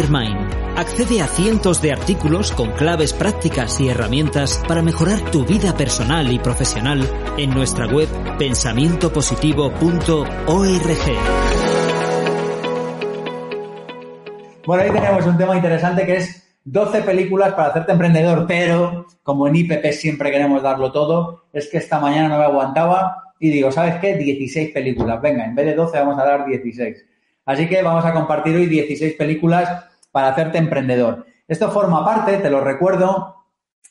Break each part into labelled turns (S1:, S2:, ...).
S1: Mastermind. Accede a cientos de artículos con claves prácticas y herramientas para mejorar tu vida personal y profesional en nuestra web pensamientopositivo.org.
S2: Bueno, ahí tenemos un tema interesante que es 12 películas para hacerte emprendedor, pero como en IPP siempre queremos darlo todo, es que esta mañana no me aguantaba y digo, ¿sabes qué? 16 películas. Venga, en vez de 12 vamos a dar 16. Así que vamos a compartir hoy 16 películas para hacerte emprendedor. Esto forma parte, te lo recuerdo,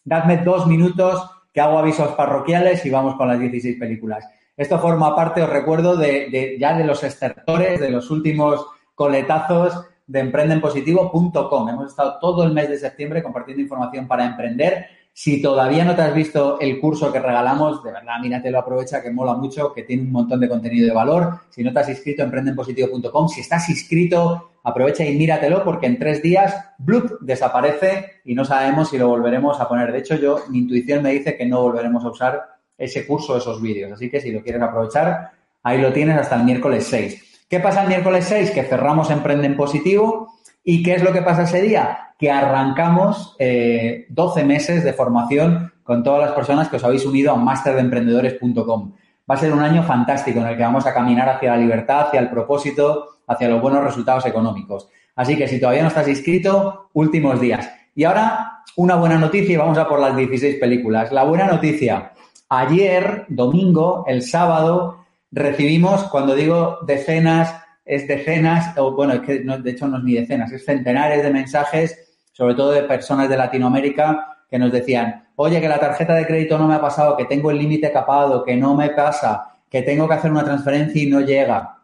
S2: dadme dos minutos que hago avisos parroquiales y vamos con las 16 películas. Esto forma parte, os recuerdo, de, ya de los estertores, de los últimos coletazos de emprendenpositivo.com. Hemos estado todo el mes de septiembre compartiendo información para emprender si todavía no te has visto el curso que regalamos, de verdad, míratelo, aprovecha, que mola mucho, que tiene un montón de contenido de valor. Si no te has inscrito, emprendenpositivo.com. Si estás inscrito, aprovecha y míratelo porque en tres días, Bloop desaparece y no sabemos si lo volveremos a poner. De hecho, yo, mi intuición me dice que no volveremos a usar ese curso, esos vídeos. Así que si lo quieres aprovechar, ahí lo tienes hasta el miércoles 6. ¿Qué pasa el miércoles 6? Que cerramos Emprenden Positivo. ¿Y qué es lo que pasa ese día? que arrancamos eh, 12 meses de formación con todas las personas que os habéis unido a masterdeemprendedores.com. Va a ser un año fantástico en el que vamos a caminar hacia la libertad, hacia el propósito, hacia los buenos resultados económicos. Así que si todavía no estás inscrito, últimos días. Y ahora, una buena noticia y vamos a por las 16 películas. La buena noticia, ayer, domingo, el sábado, recibimos, cuando digo decenas, es decenas, o bueno, es que de hecho no es ni decenas, es centenares de mensajes sobre todo de personas de Latinoamérica que nos decían, oye, que la tarjeta de crédito no me ha pasado, que tengo el límite capado, que no me pasa, que tengo que hacer una transferencia y no llega,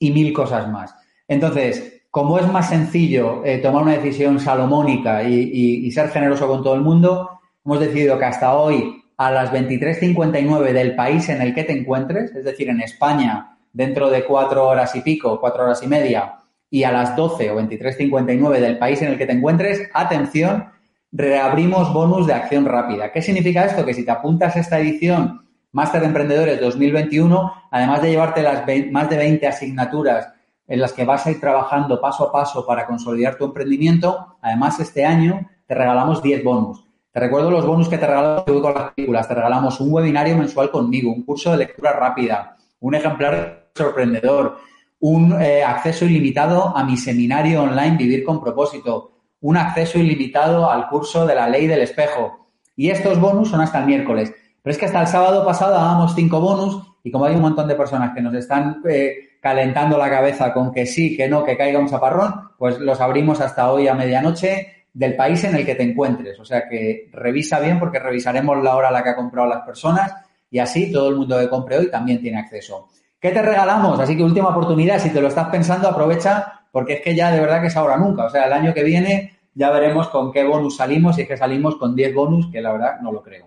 S2: y mil cosas más. Entonces, como es más sencillo eh, tomar una decisión salomónica y, ser generoso con todo el mundo, hemos decidido que hasta hoy, a las 23.59 del país en el que te encuentres, es decir, en España, dentro de cuatro horas y pico, cuatro horas y media, y a las 12 o 23.59 del país en el que te encuentres, atención, reabrimos bonus de acción rápida. ¿Qué significa esto? Que si te apuntas a esta edición Máster de Emprendedores 2021, además de llevarte las más de 20 asignaturas en las que vas a ir trabajando paso a paso para consolidar tu emprendimiento, además este año te regalamos 10 bonus. Te recuerdo los bonus que te regalamos con las películas. Te regalamos un webinario mensual conmigo, un curso de lectura rápida, un ejemplar sorprendedor, un eh, acceso ilimitado a mi seminario online Vivir con propósito, un acceso ilimitado al curso de la ley del espejo. Y estos bonus son hasta el miércoles. Pero es que hasta el sábado pasado dábamos cinco bonus y como hay un montón de personas que nos están eh, calentando la cabeza con que sí, que no, que caiga un chaparrón, pues los abrimos hasta hoy a medianoche del país en el que te encuentres. O sea que revisa bien porque revisaremos la hora a la que ha comprado las personas y así todo el mundo que compre hoy también tiene acceso. ¿Qué te regalamos? Así que última oportunidad, si te lo estás pensando, aprovecha, porque es que ya de verdad que es ahora nunca. O sea, el año que viene ya veremos con qué bonus salimos, y es que salimos con 10 bonus, que la verdad no lo creo.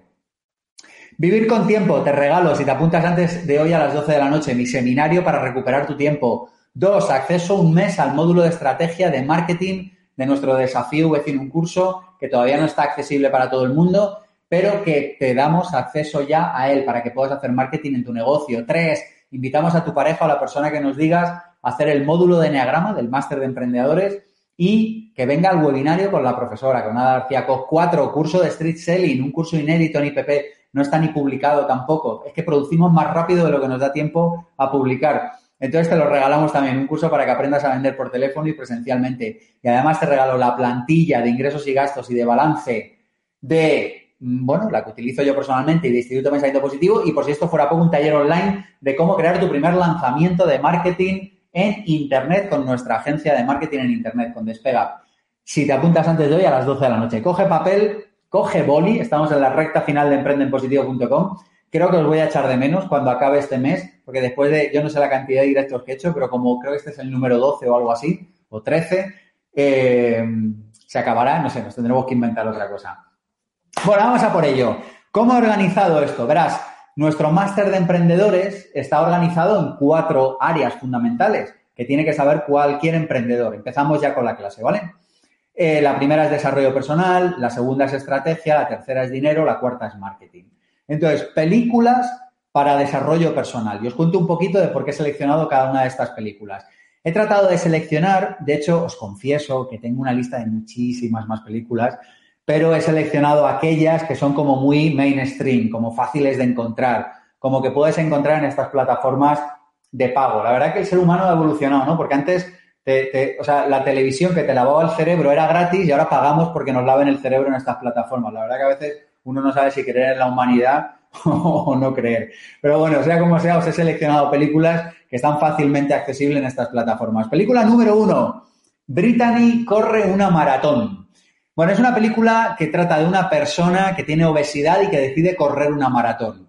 S2: Vivir con tiempo, te regalo, si te apuntas antes de hoy a las 12 de la noche, mi seminario para recuperar tu tiempo. Dos, acceso un mes al módulo de estrategia de marketing de nuestro desafío Vecino un curso que todavía no está accesible para todo el mundo, pero que te damos acceso ya a él para que puedas hacer marketing en tu negocio. Tres, invitamos a tu pareja o a la persona que nos digas a hacer el módulo de Enneagrama del máster de emprendedores y que venga al webinario con la profesora, con Ana García Koch. Cuatro, curso de Street Selling, un curso inédito en IPP, no está ni publicado tampoco. Es que producimos más rápido de lo que nos da tiempo a publicar. Entonces te lo regalamos también, un curso para que aprendas a vender por teléfono y presencialmente. Y además te regalo la plantilla de ingresos y gastos y de balance de, bueno, la que utilizo yo personalmente y de Instituto Pensamiento Positivo. Y por si esto fuera poco, un taller online de cómo crear tu primer lanzamiento de marketing en Internet con nuestra agencia de marketing en Internet, con Despega. Si te apuntas antes de hoy a las 12 de la noche, coge papel, coge boli, estamos en la recta final de emprendenpositivo.com. Creo que os voy a echar de menos cuando acabe este mes, porque después de, yo no sé la cantidad de directos que he hecho, pero como creo que este es el número 12 o algo así, o 13, eh, se acabará, no sé, nos tendremos que inventar otra cosa. Bueno, vamos a por ello. ¿Cómo he organizado esto? Verás, nuestro máster de emprendedores está organizado en cuatro áreas fundamentales que tiene que saber cualquier emprendedor. Empezamos ya con la clase, ¿vale? Eh, la primera es desarrollo personal, la segunda es estrategia, la tercera es dinero, la cuarta es marketing. Entonces, películas para desarrollo personal. Y os cuento un poquito de por qué he seleccionado cada una de estas películas. He tratado de seleccionar, de hecho, os confieso que tengo una lista de muchísimas más películas, pero he seleccionado aquellas que son como muy mainstream, como fáciles de encontrar, como que puedes encontrar en estas plataformas de pago. La verdad que el ser humano ha evolucionado, ¿no? Porque antes, o sea, la televisión que te lavaba el cerebro era gratis y ahora pagamos porque nos laven el cerebro en estas plataformas. La verdad que a veces uno no sabe si creer en la humanidad o no creer. Pero bueno, sea como sea, os he seleccionado películas que están fácilmente accesibles en estas plataformas. Película número uno, Brittany corre una maratón. Bueno, es una película que trata de una persona que tiene obesidad y que decide correr una maratón.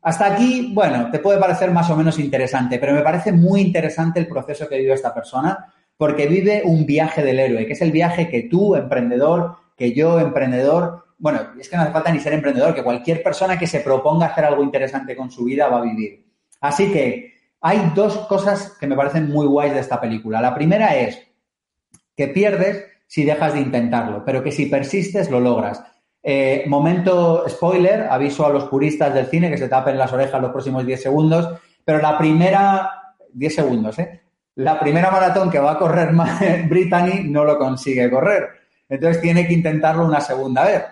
S2: Hasta aquí, bueno, te puede parecer más o menos interesante, pero me parece muy interesante el proceso que vive esta persona porque vive un viaje del héroe, que es el viaje que tú, emprendedor, que yo, emprendedor, bueno, es que no hace falta ni ser emprendedor, que cualquier persona que se proponga hacer algo interesante con su vida va a vivir. Así que hay dos cosas que me parecen muy guays de esta película. La primera es que pierdes si dejas de intentarlo, pero que si persistes lo logras. Eh, momento spoiler, aviso a los puristas del cine que se tapen las orejas los próximos 10 segundos, pero la primera, 10 segundos, ¿eh? La primera maratón que va a correr Brittany no lo consigue correr. Entonces tiene que intentarlo una segunda vez.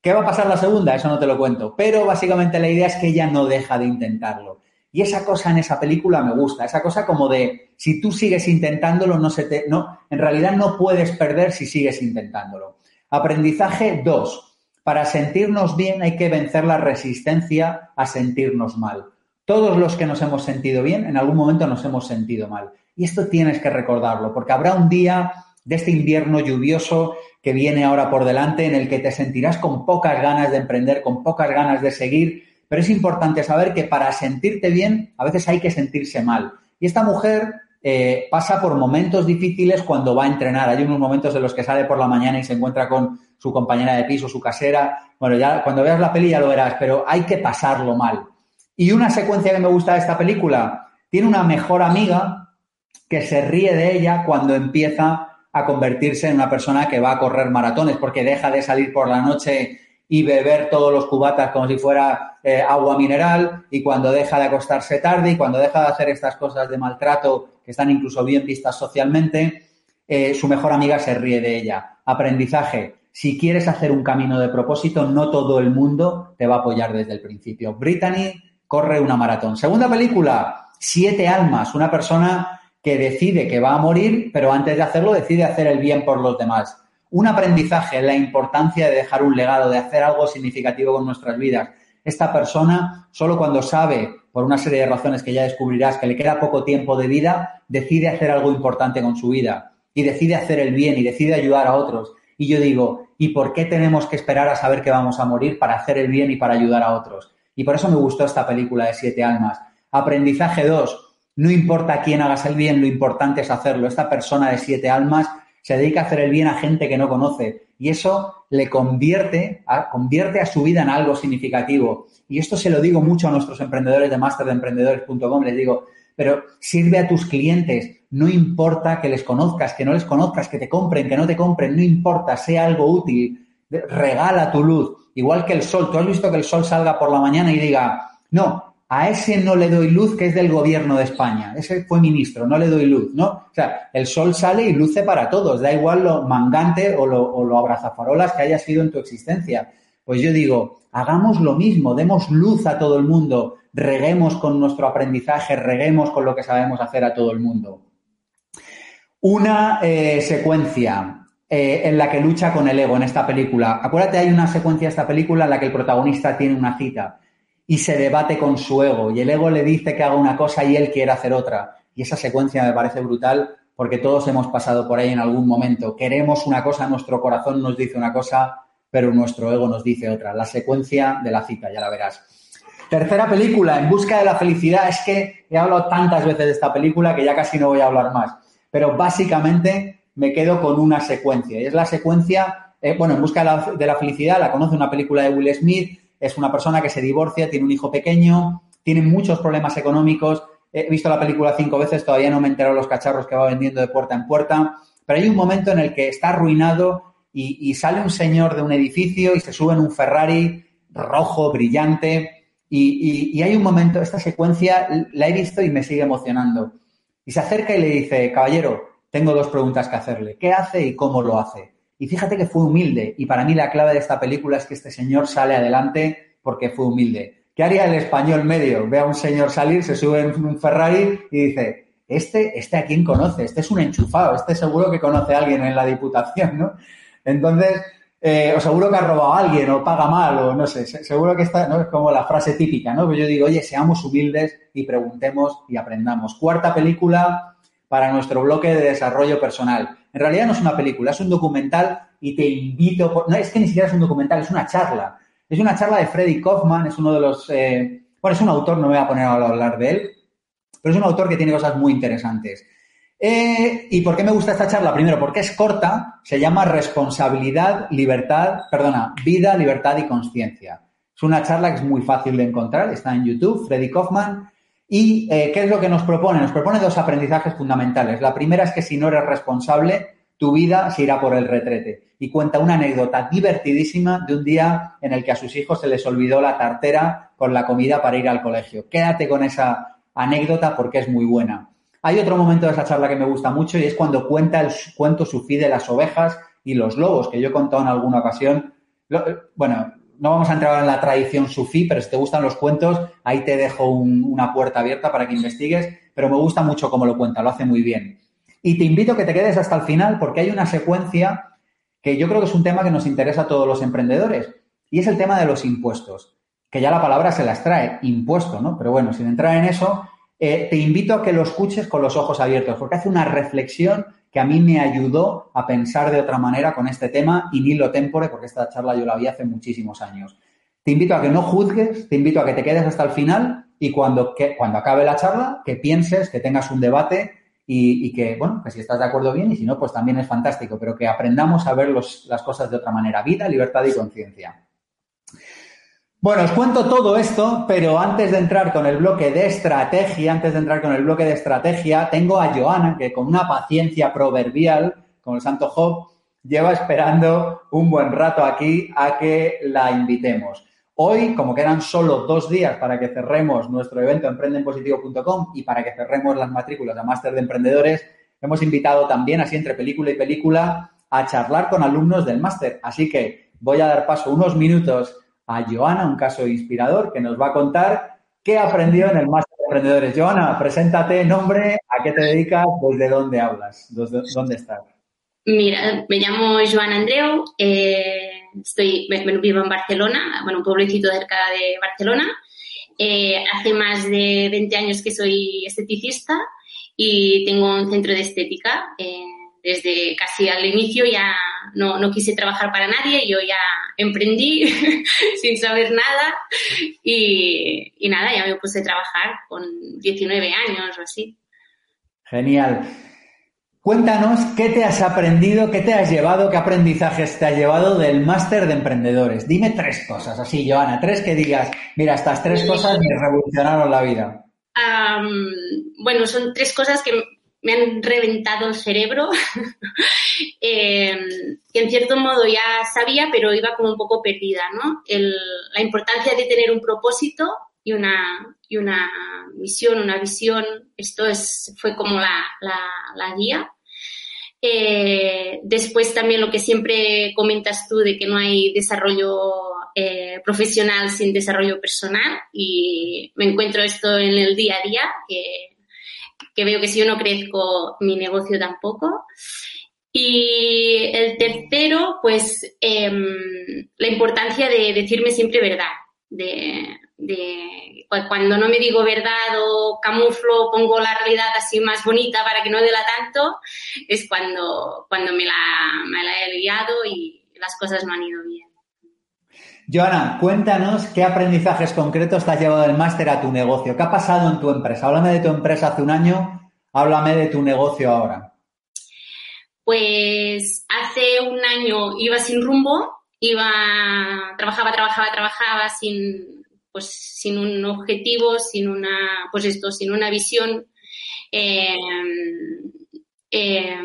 S2: ¿Qué va a pasar la segunda? Eso no te lo cuento. Pero básicamente la idea es que ella no deja de intentarlo. Y esa cosa en esa película me gusta, esa cosa como de si tú sigues intentándolo, no se te. No, en realidad no puedes perder si sigues intentándolo. Aprendizaje 2. Para sentirnos bien hay que vencer la resistencia a sentirnos mal. Todos los que nos hemos sentido bien, en algún momento nos hemos sentido mal. Y esto tienes que recordarlo, porque habrá un día de este invierno lluvioso que viene ahora por delante en el que te sentirás con pocas ganas de emprender, con pocas ganas de seguir, pero es importante saber que para sentirte bien, a veces hay que sentirse mal. Y esta mujer eh, pasa por momentos difíciles cuando va a entrenar. Hay unos momentos en los que sale por la mañana y se encuentra con su compañera de piso, su casera. Bueno, ya cuando veas la peli ya lo verás, pero hay que pasarlo mal. Y una secuencia que me gusta de esta película, tiene una mejor amiga que se ríe de ella cuando empieza a convertirse en una persona que va a correr maratones, porque deja de salir por la noche y beber todos los cubatas como si fuera eh, agua mineral y cuando deja de acostarse tarde y cuando deja de hacer estas cosas de maltrato que están incluso bien vistas socialmente, eh, su mejor amiga se ríe de ella. Aprendizaje. Si quieres hacer un camino de propósito, no todo el mundo te va a apoyar desde el principio. Brittany corre una maratón. Segunda película, Siete Almas, una persona que decide que va a morir, pero antes de hacerlo decide hacer el bien por los demás un aprendizaje, la importancia de dejar un legado, de hacer algo significativo con nuestras vidas. Esta persona, solo cuando sabe, por una serie de razones que ya descubrirás, que le queda poco tiempo de vida, decide hacer algo importante con su vida y decide hacer el bien y decide ayudar a otros. Y yo digo, ¿y por qué tenemos que esperar a saber que vamos a morir para hacer el bien y para ayudar a otros? Y por eso me gustó esta película de Siete Almas. Aprendizaje 2. No importa quién hagas el bien, lo importante es hacerlo. Esta persona de siete almas se dedica a hacer el bien a gente que no conoce y eso le convierte a, convierte a su vida en algo significativo. Y esto se lo digo mucho a nuestros emprendedores de masterdeemprendedores.com, les digo, pero sirve a tus clientes, no importa que les conozcas, que no les conozcas, que te compren, que no te compren, no importa, sea algo útil, regala tu luz, igual que el sol. Tú has visto que el sol salga por la mañana y diga, no, a ese no le doy luz que es del gobierno de España. Ese fue ministro, no le doy luz, ¿no? O sea, el sol sale y luce para todos, da igual lo mangante o lo, abrazafarolas que haya sido en tu existencia. Pues yo digo, hagamos lo mismo, demos luz a todo el mundo, reguemos con nuestro aprendizaje, reguemos con lo que sabemos hacer a todo el mundo. Una eh, secuencia eh, en la que lucha con el ego en esta película. Acuérdate, hay una secuencia de esta película en la que el protagonista tiene una cita y se debate con su ego y el ego le dice que haga una cosa y él quiere hacer otra. Y esa secuencia me parece brutal porque todos hemos pasado por ahí en algún momento. Queremos una cosa, nuestro corazón nos dice una cosa, pero nuestro ego nos dice otra. La secuencia de la cita, ya la verás. Tercera película, En busca de la felicidad. Es que he hablado tantas veces de esta película que ya casi no voy a hablar más. Pero básicamente me quedo con una secuencia. Y es la secuencia, eh, bueno, En busca de la, de la felicidad, la conoce una película de Will Smith. Es una persona que se divorcia, tiene un hijo pequeño, tiene muchos problemas económicos He visto la película cinco veces, todavía no me he enterado los cacharros que va vendiendo de puerta en puerta, pero hay un momento en el que está arruinado y, sale un señor de un edificio y se sube en un Ferrari rojo, brillante, y, hay un momento, esta secuencia la he visto y me sigue emocionando. Y se acerca y le dice, caballero, tengo dos preguntas que hacerle. ¿Qué hace y cómo lo hace? Y fíjate que fue humilde. Y para mí la clave de esta película es que este señor sale adelante porque fue humilde. ¿Qué haría el español medio? Ve a un señor salir, se sube en un Ferrari y dice, este, este a quién conoce, este es un enchufado, este seguro que conoce a alguien en la Diputación, ¿no? Entonces, eh, o seguro que ha robado a alguien o paga mal o no sé, seguro que esta ¿no? es como la frase típica, ¿no? Que yo digo, oye, seamos humildes y preguntemos y aprendamos. Cuarta película para nuestro bloque de desarrollo personal. En realidad no es una película, es un documental y te invito, no es que ni siquiera es un documental, es una charla. Es una charla de Freddy Kaufman, es uno de los, eh, bueno, es un autor, no me voy a poner a hablar de él, pero es un autor que tiene cosas muy interesantes. Eh, ¿Y por qué me gusta esta charla? Primero, porque es corta, se llama Responsabilidad, Libertad, perdona, Vida, Libertad y Conciencia. Es una charla que es muy fácil de encontrar, está en YouTube, Freddy Kaufman. ¿Y eh, qué es lo que nos propone? Nos propone dos aprendizajes fundamentales. La primera es que si no eres responsable, tu vida se irá por el retrete. Y cuenta una anécdota divertidísima de un día en el que a sus hijos se les olvidó la tartera con la comida para ir al colegio. Quédate con esa anécdota porque es muy buena. Hay otro momento de esa charla que me gusta mucho y es cuando cuenta el cuento sufí de las ovejas y los lobos, que yo he contado en alguna ocasión. Bueno, no vamos a entrar en la tradición sufí, pero si te gustan los cuentos, ahí te dejo una puerta abierta para que investigues, pero me gusta mucho cómo lo cuenta, lo hace muy bien. Y te invito a que te quedes hasta el final porque hay una secuencia que yo creo que es un tema que nos interesa a todos los emprendedores y es el tema de los impuestos, que ya la palabra se las trae, impuesto, ¿no? Pero bueno, sin entrar en eso, eh, te invito a que lo escuches con los ojos abiertos porque hace una reflexión que a mí me ayudó a pensar de otra manera con este tema y ni lo tempore porque esta charla yo la vi hace muchísimos años. Te invito a que no juzgues, te invito a que te quedes hasta el final y cuando, que, cuando acabe la charla, que pienses, que tengas un debate y, que, bueno, que si estás de acuerdo bien y si no, pues también es fantástico, pero que aprendamos a ver las cosas de otra manera. Vida, libertad y conciencia. Bueno, os cuento todo esto, pero antes de entrar con el bloque de estrategia, antes de entrar con el bloque de estrategia, tengo a Joana, que con una paciencia proverbial, como el santo Job, lleva esperando un buen rato aquí a que la invitemos. Hoy, como quedan solo dos días para que cerremos nuestro evento emprendenpositivo.com y para que cerremos las matrículas a Máster de Emprendedores, hemos invitado también, así entre película y película, a charlar con alumnos del máster. Así que voy a dar paso unos minutos a Joana, un caso inspirador, que nos va a contar qué aprendió en el máster de emprendedores. Joana, preséntate, nombre, a qué te dedicas, desde dónde hablas, dónde estás.
S3: Mira, me llamo Joana Andreu, eh, estoy, vivo en Barcelona, bueno, un pueblecito cerca de Barcelona. Eh, hace más de 20 años que soy esteticista y tengo un centro de estética. Eh, desde casi al inicio ya no, no, quise trabajar para nadie, yo ya emprendí sin saber nada y, y nada, ya me puse a trabajar con 19 años o así.
S2: Genial. Cuéntanos qué te has aprendido, qué te has llevado, qué aprendizajes te has llevado del máster de emprendedores. Dime tres cosas, así, Joana, tres que digas, mira, estas tres cosas me revolucionaron la vida.
S3: bueno, son tres cosas que me han reventado el cerebro, eh, que en cierto modo ya sabía, pero iba como un poco perdida, ¿no? la importancia de tener un propósito y una, y una misión, una visión. Esto es, fue como la, la, guía. Eh, después también lo que siempre comentas tú de que no hay desarrollo eh, profesional sin desarrollo personal y me encuentro esto en el día a día, que, que veo que si yo no crezco, mi negocio tampoco. Y el tercero, pues em, la importancia de decirme siempre verdad, de, de, cuando no me digo verdad o camuflo, pongo la realidad así más bonita para que no dela tanto, es cuando, cuando me, la, me la he liado y las cosas no han ido bien.
S2: Joana, cuéntanos qué aprendizajes concretos te has llevado del máster a tu negocio. ¿Qué ha pasado en tu empresa? Háblame de tu empresa hace un año, háblame de tu negocio ahora.
S3: Pues hace un año iba sin rumbo, iba, trabajaba, trabajaba, trabajaba sin, pues, sin un objetivo, sin una, pues esto, sin una visión. Eh, eh,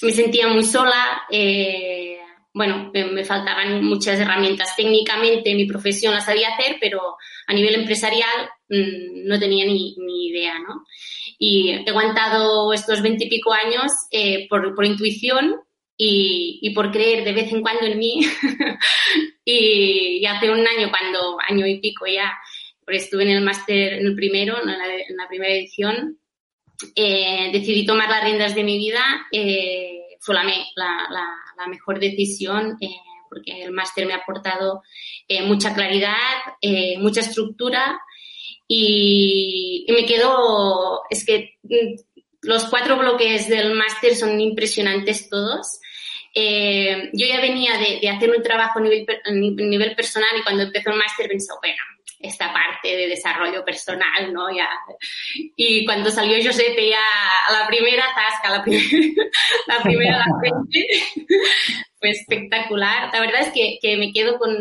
S3: me sentía muy sola. Eh, bueno, me, faltaban muchas herramientas. Técnicamente mi profesión la sabía hacer, pero a nivel empresarial mm, no tenía ni, ni idea, ¿no? Y he aguantado estos veintipico años eh, por, por, intuición y, y, por creer de vez en cuando en mí. y, hace un año, cuando, año y pico ya, estuve en el máster, en el primero, en la, primera edición, eh, decidí tomar las riendas de mi vida. Eh, la, mejor decisión. Eh, porque el máster me ha aportado eh, mucha claridad, eh, mucha estructura y, me quedo, es que mm, los cuatro bloques del máster son impresionantes todos. Yo ya venía de, hacer un trabajo a nivel, nivel personal y cuando empezó el máster pensé, bueno, esta parte de desarrollo personal, ¿no? Ya. Y cuando salió Giuseppe ya a la primera zasca, la, primera, la primera la frente, fue espectacular. La verdad es que, que me quedo con,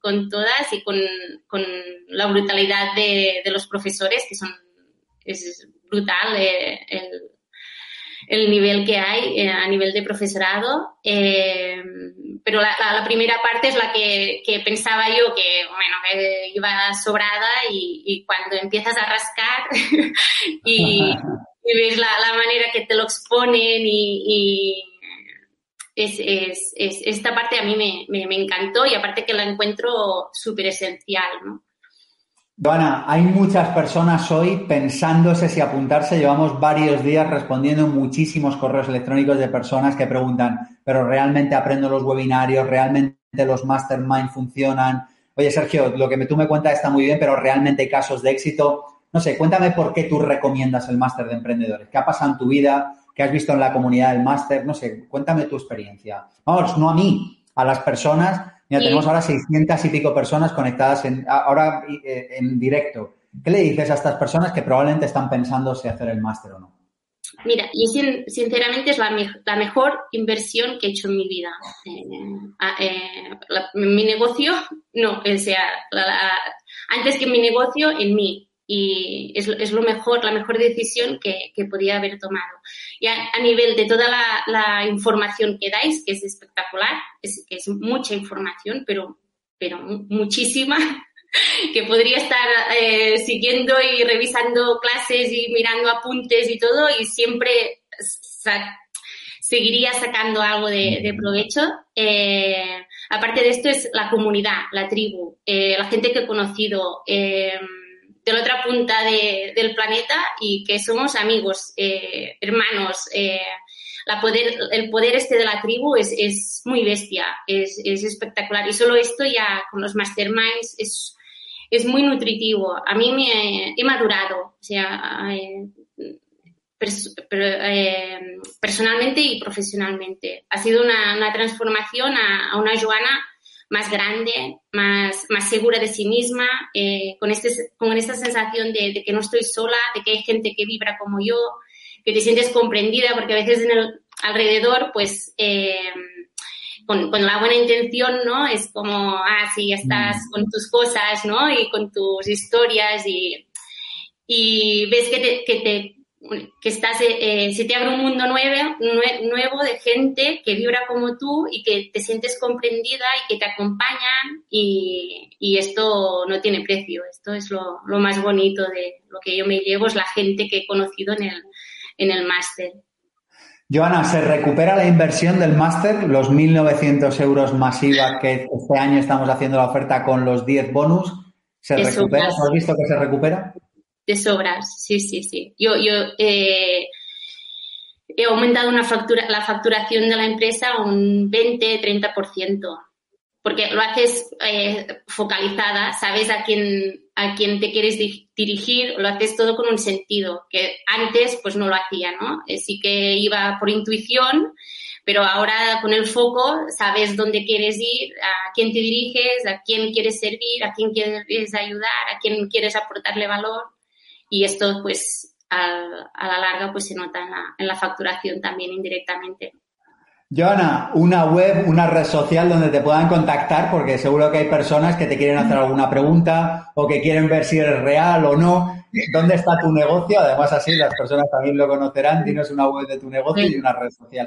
S3: con todas y con, con la brutalidad de, de, los profesores, que son, es brutal eh, el, el, nivel que hay eh, a nivel de profesorado. Eh, pero la, la, la, primera parte es la que, que, pensaba yo que, bueno, que iba sobrada y, y cuando empiezas a rascar y, y ves la, la, manera que te lo exponen y, y es, es, es, esta parte a mí me, me, me, encantó y aparte que la encuentro súper esencial, ¿no?
S2: Joana, hay muchas personas hoy pensándose si apuntarse. Llevamos varios días respondiendo muchísimos correos electrónicos de personas que preguntan, pero realmente aprendo los webinarios, realmente los mastermind funcionan. Oye, Sergio, lo que tú me cuentas está muy bien, pero realmente hay casos de éxito. No sé, cuéntame por qué tú recomiendas el máster de emprendedores. ¿Qué ha pasado en tu vida? ¿Qué has visto en la comunidad del máster? No sé, cuéntame tu experiencia. Vamos, no a mí, a las personas Mira, tenemos ahora 600 y pico personas conectadas en, ahora eh, en directo. ¿Qué le dices a estas personas que probablemente están pensando si hacer el máster o no?
S3: Mira, yo sinceramente es la, la, mejor inversión que he hecho en mi vida. Eh, eh, la, mi negocio, no, o sea, la, antes que mi negocio, en mí y es, es, lo mejor, la mejor decisión que, que podía haber tomado. Y a, a nivel de toda la, la, información que dais, que es espectacular, es, que es mucha información, pero, pero muchísima, que podría estar eh, siguiendo y revisando clases y mirando apuntes y todo y siempre sa seguiría sacando algo de, de provecho. Eh, aparte de esto es la comunidad, la tribu, eh, la gente que he conocido. De la otra punta de, del planeta y que somos amigos, eh, hermanos. Eh, la poder, el poder este de la tribu es, es muy bestia, es, es, espectacular. Y solo esto ya con los masterminds es, es muy nutritivo. A mí me he madurado, o sea, eh, eh, personalmente y profesionalmente. Ha sido una, una transformación a, a una Joana más grande, más, más segura de sí misma, eh, con, este, con esta sensación de, de, que no estoy sola, de que hay gente que vibra como yo, que te sientes comprendida, porque a veces en el alrededor, pues, eh, con, con, la buena intención, ¿no? Es como, ah, sí, estás mm. con tus cosas, ¿no? Y con tus historias y, y ves que te, que te que estás, eh, se te abre un mundo nuevo, nuevo de gente que vibra como tú y que te sientes comprendida y que te acompañan y, y esto no tiene precio. Esto es lo, lo, más bonito de lo que yo me llevo, es la gente que he conocido en el, en el máster.
S2: Joana, ¿se recupera la inversión del máster, los 1.900 euros masiva que este año estamos haciendo la oferta con los 10 bonus? ¿Se recupera? ¿Has visto que se recupera?
S3: De sobras, sí, sí, sí. Yo, yo eh, he aumentado una factura, la facturación de la empresa un 20-30%, porque lo haces eh, focalizada, sabes a quién, a quién te quieres dirigir, lo haces todo con un sentido, que antes pues no lo hacía, ¿no? Eh, sí que iba por intuición, pero ahora con el foco sabes dónde quieres ir, a quién te diriges, a quién quieres servir, a quién quieres ayudar, a quién quieres aportarle valor y esto pues a, la larga pues se nota en la facturación también indirectamente.
S2: Joana, una web, una red social donde te puedan contactar, porque seguro que hay personas que te quieren hacer alguna pregunta o que quieren ver si eres real o no. ¿Dónde está tu negocio? Además, así las personas también lo conocerán. Tienes una web de tu negocio y una red social.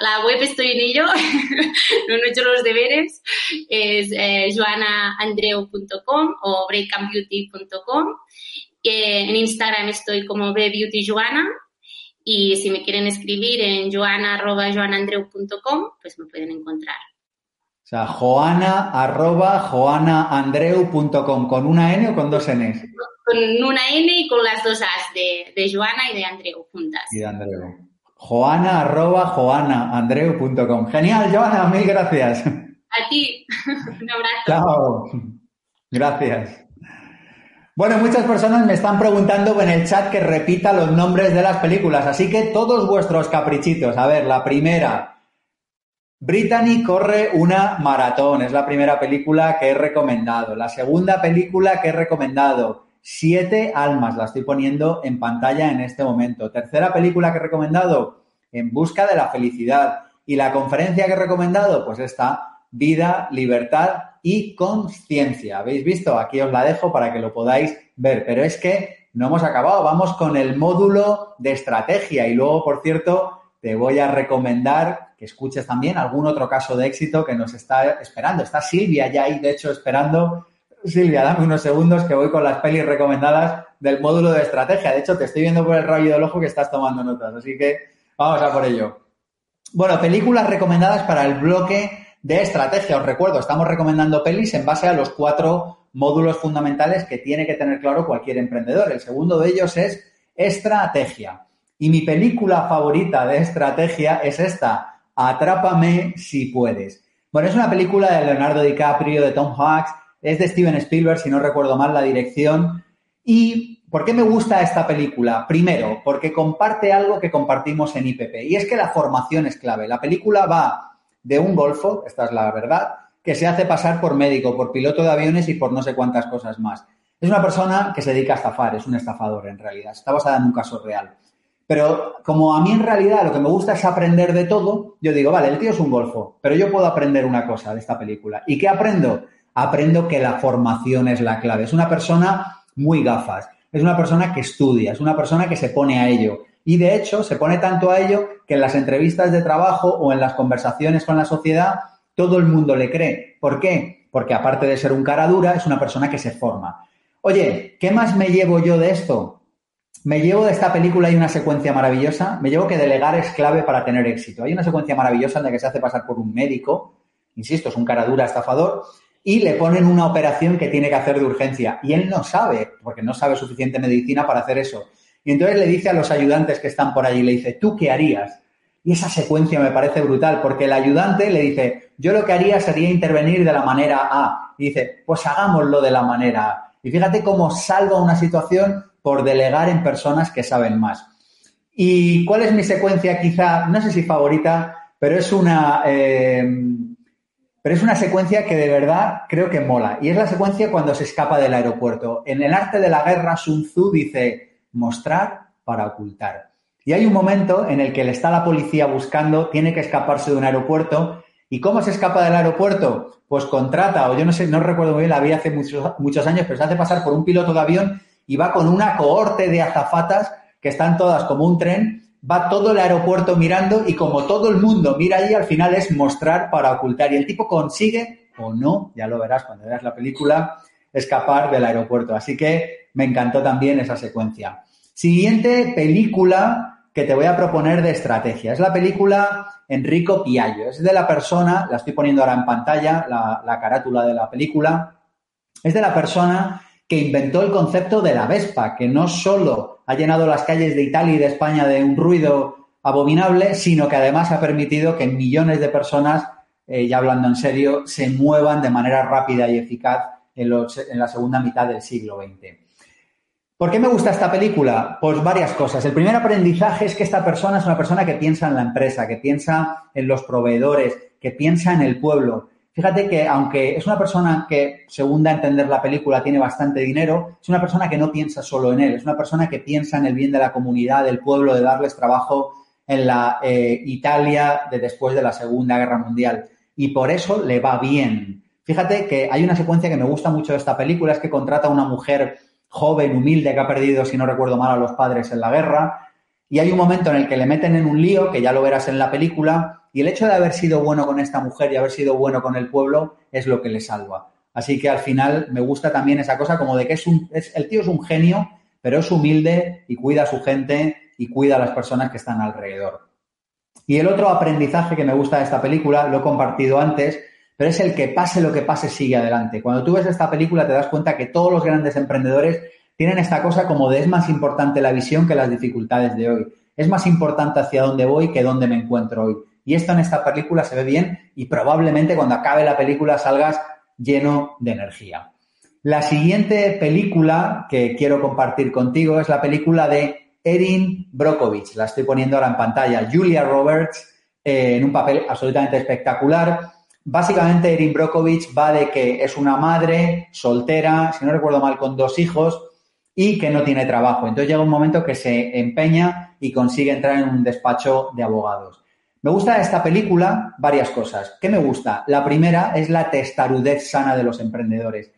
S3: la, web estoy en ello, no he hecho los deberes. Es eh, joanaandreu.com o breakandbeauty.com. Eh, en Instagram estoy como bbeautyjoana y si me quieren escribir en joana.joanandreu.com, pues me pueden encontrar.
S2: O sea, joana.joanaandreu.com, ¿con una N o con dos N?
S3: Con una N y con las dos As de, de Joana y de Andreu juntas.
S2: Y de Andreu. Joana.joanaandreu.com. Genial, Joana, mil gracias.
S3: A ti. Un abrazo.
S2: Chao. Gracias. Bueno, muchas personas me están preguntando en el chat que repita los nombres de las películas, así que todos vuestros caprichitos. A ver, la primera. Brittany corre una maratón, es la primera película que he recomendado. La segunda película que he recomendado, Siete almas, la estoy poniendo en pantalla en este momento. Tercera película que he recomendado, En busca de la felicidad. Y la conferencia que he recomendado, pues esta, Vida, Libertad y conciencia. ¿Habéis visto? Aquí os la dejo para que lo podáis ver. Pero es que no hemos acabado. Vamos con el módulo de estrategia. Y luego, por cierto, te voy a recomendar que escuches también algún otro caso de éxito que nos está esperando. Está Silvia ya ahí, de hecho, esperando. Silvia, dame unos segundos que voy con las pelis recomendadas del módulo de estrategia. De hecho, te estoy viendo por el rayo del ojo que estás tomando notas. Así que vamos a por ello. Bueno, películas recomendadas para el bloque de estrategia. Os recuerdo, estamos recomendando pelis en base a los cuatro módulos fundamentales que tiene que tener claro cualquier emprendedor. El segundo de ellos es estrategia. Y mi película favorita de estrategia es esta, Atrápame si puedes. Bueno, es una película de Leonardo DiCaprio, de Tom Hanks, es de Steven Spielberg, si no recuerdo mal la dirección. ¿Y por qué me gusta esta película? Primero, porque comparte algo que compartimos en IPP, y es que la formación es clave. La película va de un golfo, esta es la verdad, que se hace pasar por médico, por piloto de aviones y por no sé cuántas cosas más. Es una persona que se dedica a estafar, es un estafador en realidad, está basada en un caso real. Pero como a mí en realidad lo que me gusta es aprender de todo, yo digo, vale, el tío es un golfo, pero yo puedo aprender una cosa de esta película. ¿Y qué aprendo? Aprendo que la formación es la clave. Es una persona muy gafas, es una persona que estudia, es una persona que se pone a ello, y de hecho, se pone tanto a ello que en las entrevistas de trabajo o en las conversaciones con la sociedad, todo el mundo le cree. ¿Por qué? Porque aparte de ser un cara dura, es una persona que se forma. Oye, ¿qué más me llevo yo de esto? Me llevo de esta película, hay una secuencia maravillosa, me llevo que delegar es clave para tener éxito. Hay una secuencia maravillosa en la que se hace pasar por un médico, insisto, es un cara dura estafador, y le ponen una operación que tiene que hacer de urgencia. Y él no sabe, porque no sabe suficiente medicina para hacer eso. Y entonces le dice a los ayudantes que están por allí, le dice, ¿tú qué harías? Y esa secuencia me parece brutal, porque el ayudante le dice, yo lo que haría sería intervenir de la manera A. Y dice, pues hagámoslo de la manera A. Y fíjate cómo salva una situación por delegar en personas que saben más. ¿Y cuál es mi secuencia quizá, no sé si favorita, pero es una... Eh, pero es una secuencia que de verdad creo que mola. Y es la secuencia cuando se escapa del aeropuerto. En el arte de la guerra, Sun Tzu dice, mostrar para ocultar. Y hay un momento en el que le está la policía buscando, tiene que escaparse de un aeropuerto. ¿Y cómo se escapa del aeropuerto? Pues contrata, o yo no sé, no recuerdo muy bien, la vi hace muchos, muchos años, pero se hace pasar por un piloto de avión y va con una cohorte de azafatas que están todas como un tren, va todo el aeropuerto mirando y como todo el mundo mira allí, al final es mostrar para ocultar. Y el tipo consigue, o no, ya lo verás cuando veas la película, escapar del aeropuerto. Así que me encantó también esa secuencia. Siguiente película que te voy a proponer de estrategia. Es la película Enrico Piaggio. Es de la persona, la estoy poniendo ahora en pantalla, la, la carátula de la película, es de la persona que inventó el concepto de la Vespa, que no solo ha llenado las calles de Italia y de España de un ruido abominable, sino que además ha permitido que millones de personas, eh, ya hablando en serio, se muevan de manera rápida y eficaz en la segunda mitad del siglo XX. ¿Por qué me gusta esta película? Pues varias cosas. El primer aprendizaje es que esta persona es una persona que piensa en la empresa, que piensa en los proveedores, que piensa en el pueblo. Fíjate que aunque es una persona que, según da a entender la película, tiene bastante dinero, es una persona que no piensa solo en él, es una persona que piensa en el bien de la comunidad, del pueblo, de darles trabajo en la eh, Italia de después de la Segunda Guerra Mundial. Y por eso le va bien. Fíjate que hay una secuencia que me gusta mucho de esta película, es que contrata a una mujer joven, humilde, que ha perdido, si no recuerdo mal, a los padres en la guerra. Y hay un momento en el que le meten en un lío, que ya lo verás en la película, y el hecho de haber sido bueno con esta mujer y haber sido bueno con el pueblo es lo que le salva. Así que al final me gusta también esa cosa como de que es un, el tío es un genio, pero es humilde y cuida a su gente y cuida a las personas que están alrededor. Y el otro aprendizaje que me gusta de esta película, lo he compartido antes, pero es el que pase lo que pase sigue adelante. Cuando tú ves esta película te das cuenta que todos los grandes emprendedores tienen esta cosa como de es más importante la visión que las dificultades de hoy. Es más importante hacia dónde voy que dónde me encuentro hoy. Y esto en esta película se ve bien y probablemente cuando acabe la película salgas lleno de energía. La siguiente película que quiero compartir contigo es la película de Erin Brockovich. La estoy poniendo ahora en pantalla. Julia Roberts eh, en un papel absolutamente espectacular. Básicamente Erin Brockovich va de que es una madre soltera, si no recuerdo mal, con dos hijos y que no tiene trabajo. Entonces llega un momento que se empeña y consigue entrar en un despacho de abogados. Me gusta de esta película varias cosas. ¿Qué me gusta? La primera es la testarudez sana de los emprendedores.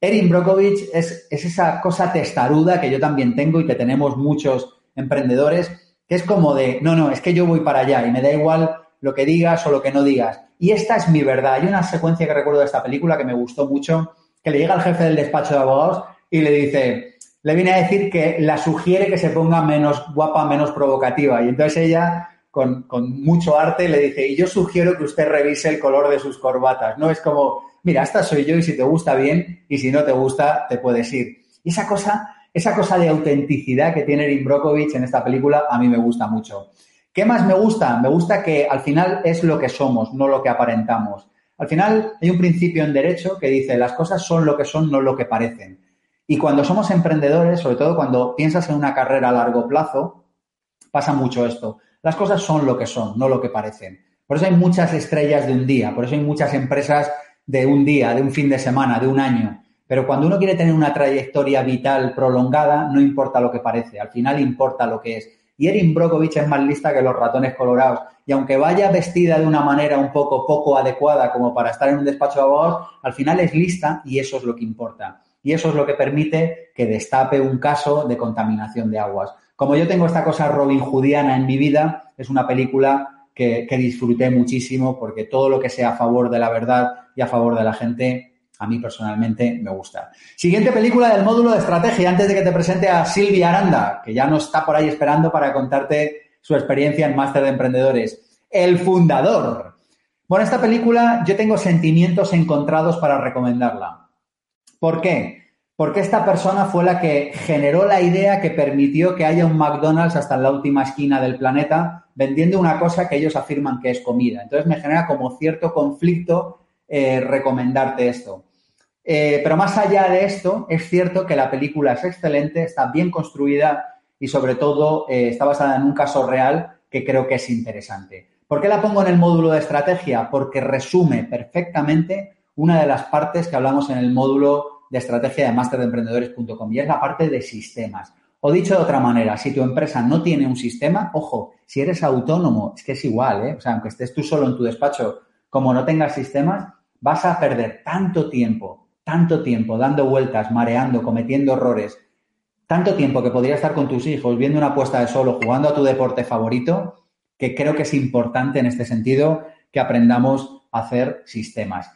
S2: Erin Brockovich es, es, esa cosa testaruda que yo también tengo y que tenemos muchos emprendedores, que es como de, no, no, es que yo voy para allá y me da igual lo que digas o lo que no digas. Y esta es mi verdad. Hay una secuencia que recuerdo de esta película que me gustó mucho, que le llega al jefe del despacho de abogados y le dice, le viene a decir que la sugiere que se ponga menos guapa, menos provocativa. Y entonces ella con, mucho arte, le dice, y yo sugiero que usted revise el color de sus corbatas, ¿no? Es como, mira, esta soy yo y si te gusta bien y si no te gusta, te puedes ir. Y esa cosa, esa cosa de autenticidad que tiene Erin Brockovich en esta película a mí me gusta mucho. ¿Qué más me gusta? Me gusta que al final es lo que somos, no lo que aparentamos. Al final hay un principio en derecho que dice las cosas son lo que son, no lo que parecen. Y cuando somos emprendedores, sobre todo cuando piensas en una carrera a largo plazo, pasa mucho esto. Las cosas son lo que son, no lo que parecen. Por eso hay muchas estrellas de un día, por eso hay muchas empresas de un día, de un fin de semana, de un año. Pero cuando uno quiere tener una trayectoria vital prolongada, no importa lo que parece, al final importa lo que es. Y Erin Brockovich es más lista que los ratones colorados. Y aunque vaya vestida de una manera un poco poco adecuada como para estar en un despacho de abogados, al final es lista y eso es lo que importa. Y eso es lo que permite que destape un caso de contaminación de aguas. Como yo tengo esta cosa Robin Hoodiana en mi vida, es una película que, disfruté muchísimo porque todo lo que sea a favor de la verdad y a favor de la gente, a mí personalmente me gusta. Siguiente película del módulo de estrategia, antes de que te presente a Silvia Aranda, que ya no está por ahí esperando para contarte su experiencia en Máster de Emprendedores. El fundador. Bueno, esta película yo tengo sentimientos encontrados para recomendarla. ¿Por qué? porque esta persona fue la que generó la idea que permitió que haya un McDonald's hasta la última esquina del planeta vendiendo una cosa que ellos afirman que es comida. Entonces me genera como cierto conflicto eh, recomendarte esto. Eh, pero más allá de esto, es cierto que la película es excelente, está bien construida y sobre todo eh, está basada en un caso real que creo que es interesante. ¿Por qué la pongo en el módulo de estrategia? Porque resume perfectamente una de las partes que hablamos en el módulo de estrategia de masterdeemprendedores.com y es la parte de sistemas. O dicho de otra manera, si tu empresa no tiene un sistema, ojo, si eres autónomo, es que es igual, ¿eh? O sea, aunque estés tú solo en tu despacho, como no tengas sistemas, vas a perder tanto tiempo, tanto tiempo dando vueltas, mareando, cometiendo errores, tanto tiempo que podrías estar con tus hijos viendo una puesta de sol o jugando a tu deporte favorito, que creo que es importante en este sentido que aprendamos a hacer sistemas.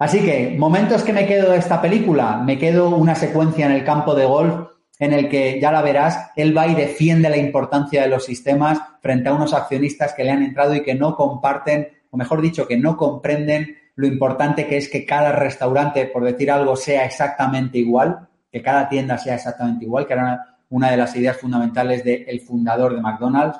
S2: Así que, momentos que me quedo de esta película, me quedo una secuencia en el campo de golf en el que, ya la verás, él va y defiende la importancia de los sistemas frente a unos accionistas que le han entrado y que no comparten, o mejor dicho, que no comprenden lo importante que es que cada restaurante, por decir algo, sea exactamente igual, que cada tienda sea exactamente igual, que era una de las ideas fundamentales del fundador de McDonald's.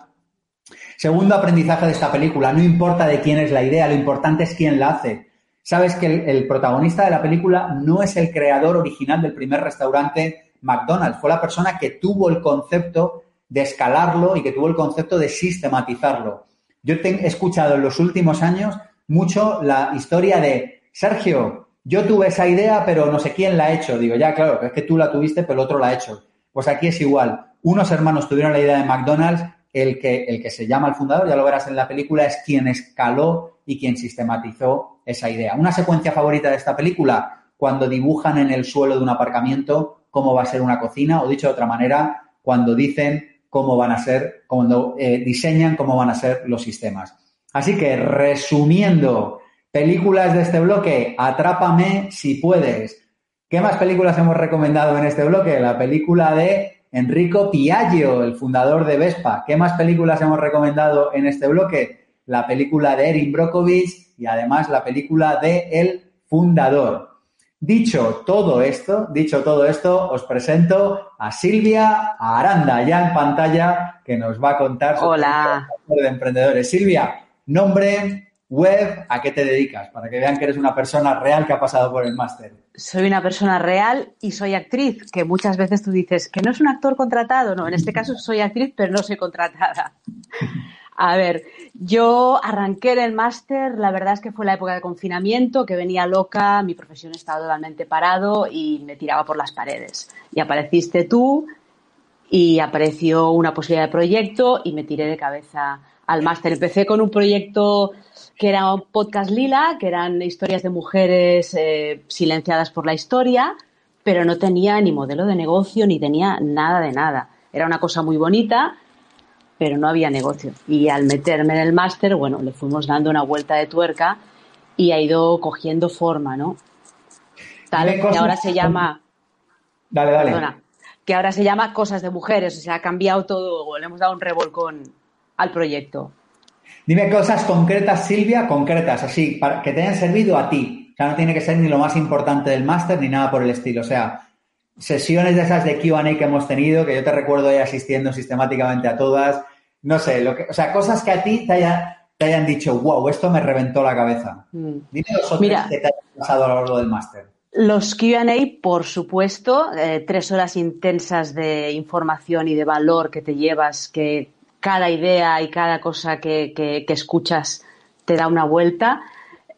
S2: Segundo aprendizaje de esta película, no importa de quién es la idea, lo importante es quién la hace. Sabes que el, el protagonista de la película no es el creador original del primer restaurante McDonald's, fue la persona que tuvo el concepto de escalarlo y que tuvo el concepto de sistematizarlo. Yo he escuchado en los últimos años mucho la historia de Sergio, yo tuve esa idea, pero no sé quién la ha hecho. Digo, ya, claro, es que tú la tuviste, pero el otro la ha hecho. Pues aquí es igual. Unos hermanos tuvieron la idea de McDonald's, el que, el que se llama el fundador, ya lo verás en la película, es quien escaló y quien sistematizó esa idea. Una secuencia favorita de esta película, cuando dibujan en el suelo de un aparcamiento cómo va a ser una cocina, o dicho de otra manera, cuando dicen cómo van a ser, cuando eh, diseñan cómo van a ser los sistemas. Así que, resumiendo, películas de este bloque, Atrápame si puedes. ¿Qué más películas hemos recomendado en este bloque? La película de Enrico Piaggio, el fundador de Vespa. ¿Qué más películas hemos recomendado en este bloque? La película de Erin Brockovich y además la película de El Fundador. Dicho todo esto, dicho todo esto, os presento a Silvia Aranda, ya en pantalla, que nos va a contar
S4: Hola.
S2: de emprendedores. Silvia, nombre, web, ¿a qué te dedicas? Para que vean que eres una persona real que ha pasado por el máster.
S4: Soy una persona real y soy actriz, que muchas veces tú dices que no es un actor contratado. No, en este caso soy actriz, pero no soy contratada. A ver, yo arranqué en el máster, la verdad es que fue la época de confinamiento, que venía loca, mi profesión estaba totalmente parado y me tiraba por las paredes. Y apareciste tú y apareció una posibilidad de proyecto y me tiré de cabeza al máster. Empecé con un proyecto que era un podcast lila, que eran historias de mujeres eh, silenciadas por la historia, pero no tenía ni modelo de negocio ni tenía nada de nada. Era una cosa muy bonita pero no había negocio. Y al meterme en el máster, bueno, le fuimos dando una vuelta de tuerca y ha ido cogiendo forma, ¿no? Tal que ahora se llama.
S2: Dale, dale.
S4: Perdona, que ahora se llama Cosas de Mujeres, o sea, ha cambiado todo, le hemos dado un revolcón al proyecto.
S2: Dime cosas concretas, Silvia, concretas, así, para que te hayan servido a ti. O sea, no tiene que ser ni lo más importante del máster ni nada por el estilo. O sea, sesiones de esas de QA que hemos tenido, que yo te recuerdo ahí asistiendo sistemáticamente a todas. No sé, lo que, o sea, cosas que a ti te, haya, te hayan dicho, wow, esto me reventó la cabeza. Mm. Dime los otros
S4: Mira,
S2: que te hayan pasado a lo largo del máster.
S4: Los QA, por supuesto, eh, tres horas intensas de información y de valor que te llevas, que cada idea y cada cosa que, que, escuchas te da una vuelta.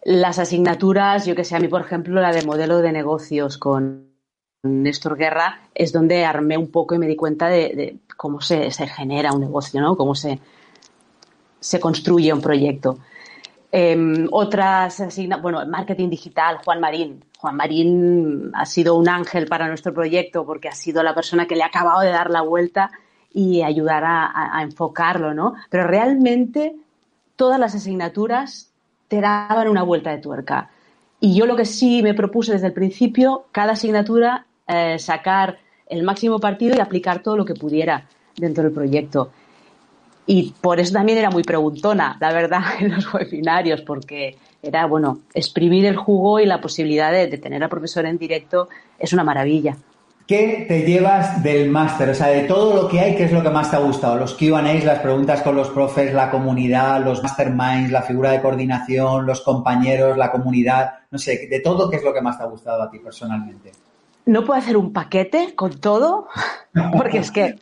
S4: Las asignaturas, yo que sé, a mí, por ejemplo, la de modelo de negocios con Néstor Guerra es donde armé un poco y me di cuenta de, cómo se, se, genera un negocio, ¿no? Cómo se, se construye un proyecto. Eh, otras asignaciones, bueno, marketing digital, Juan Marín. Juan Marín ha sido un ángel para nuestro proyecto porque ha sido la persona que le ha acabado de dar la vuelta y ayudar a, enfocarlo, ¿no? Pero realmente todas las asignaturas te daban una vuelta de tuerca. Y yo lo que sí me propuse desde el principio, cada asignatura eh, sacar el máximo partido y aplicar todo lo que pudiera dentro del proyecto. Y por eso también era muy preguntona, la verdad, en los webinarios, porque era, bueno, exprimir el jugo y la posibilidad de, de tener al profesor en directo es una maravilla.
S2: ¿Qué te llevas del máster? O sea, de todo lo que hay, ¿qué es lo que más te ha gustado? Los QAs, las preguntas con los profes, la comunidad, los masterminds, la figura de coordinación, los compañeros, la comunidad, no sé, de todo, ¿qué es lo que más te ha gustado a ti personalmente?
S4: No puedo hacer un paquete con todo, porque es que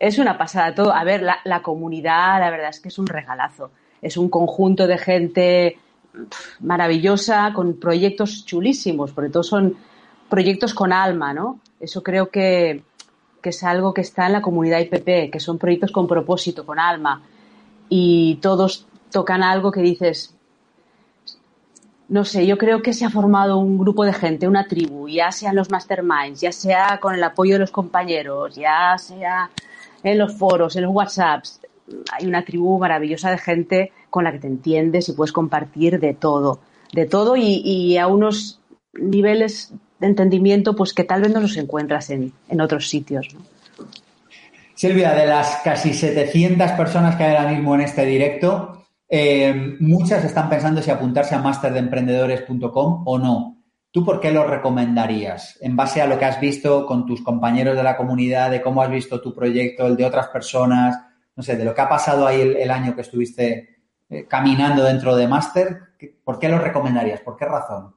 S4: es una pasada todo. A ver, la, la comunidad, la verdad es que es un regalazo. Es un conjunto de gente maravillosa, con proyectos chulísimos, porque todos son proyectos con alma, ¿no? Eso creo que, es algo que está en la comunidad IPP, que son proyectos con propósito, con alma. Y todos tocan algo que dices, no sé, yo creo que se ha formado un grupo de gente, una tribu, ya sea en los masterminds, ya sea con el apoyo de los compañeros, ya sea en los foros, en los WhatsApps. Hay una tribu maravillosa de gente con la que te entiendes y puedes compartir de todo, de todo y, a unos niveles entendimiento pues que tal vez no los encuentras en, en otros sitios. ¿no?
S2: Silvia, de las casi 700 personas que hay ahora mismo en este directo, eh, muchas están pensando si apuntarse a masterdeemprendedores.com o no. ¿Tú por qué lo recomendarías? En base a lo que has visto con tus compañeros de la comunidad, de cómo has visto tu proyecto, el de otras personas, no sé, de lo que ha pasado ahí el, año que estuviste eh, caminando dentro de Master, ¿por qué lo recomendarías? ¿Por qué razón?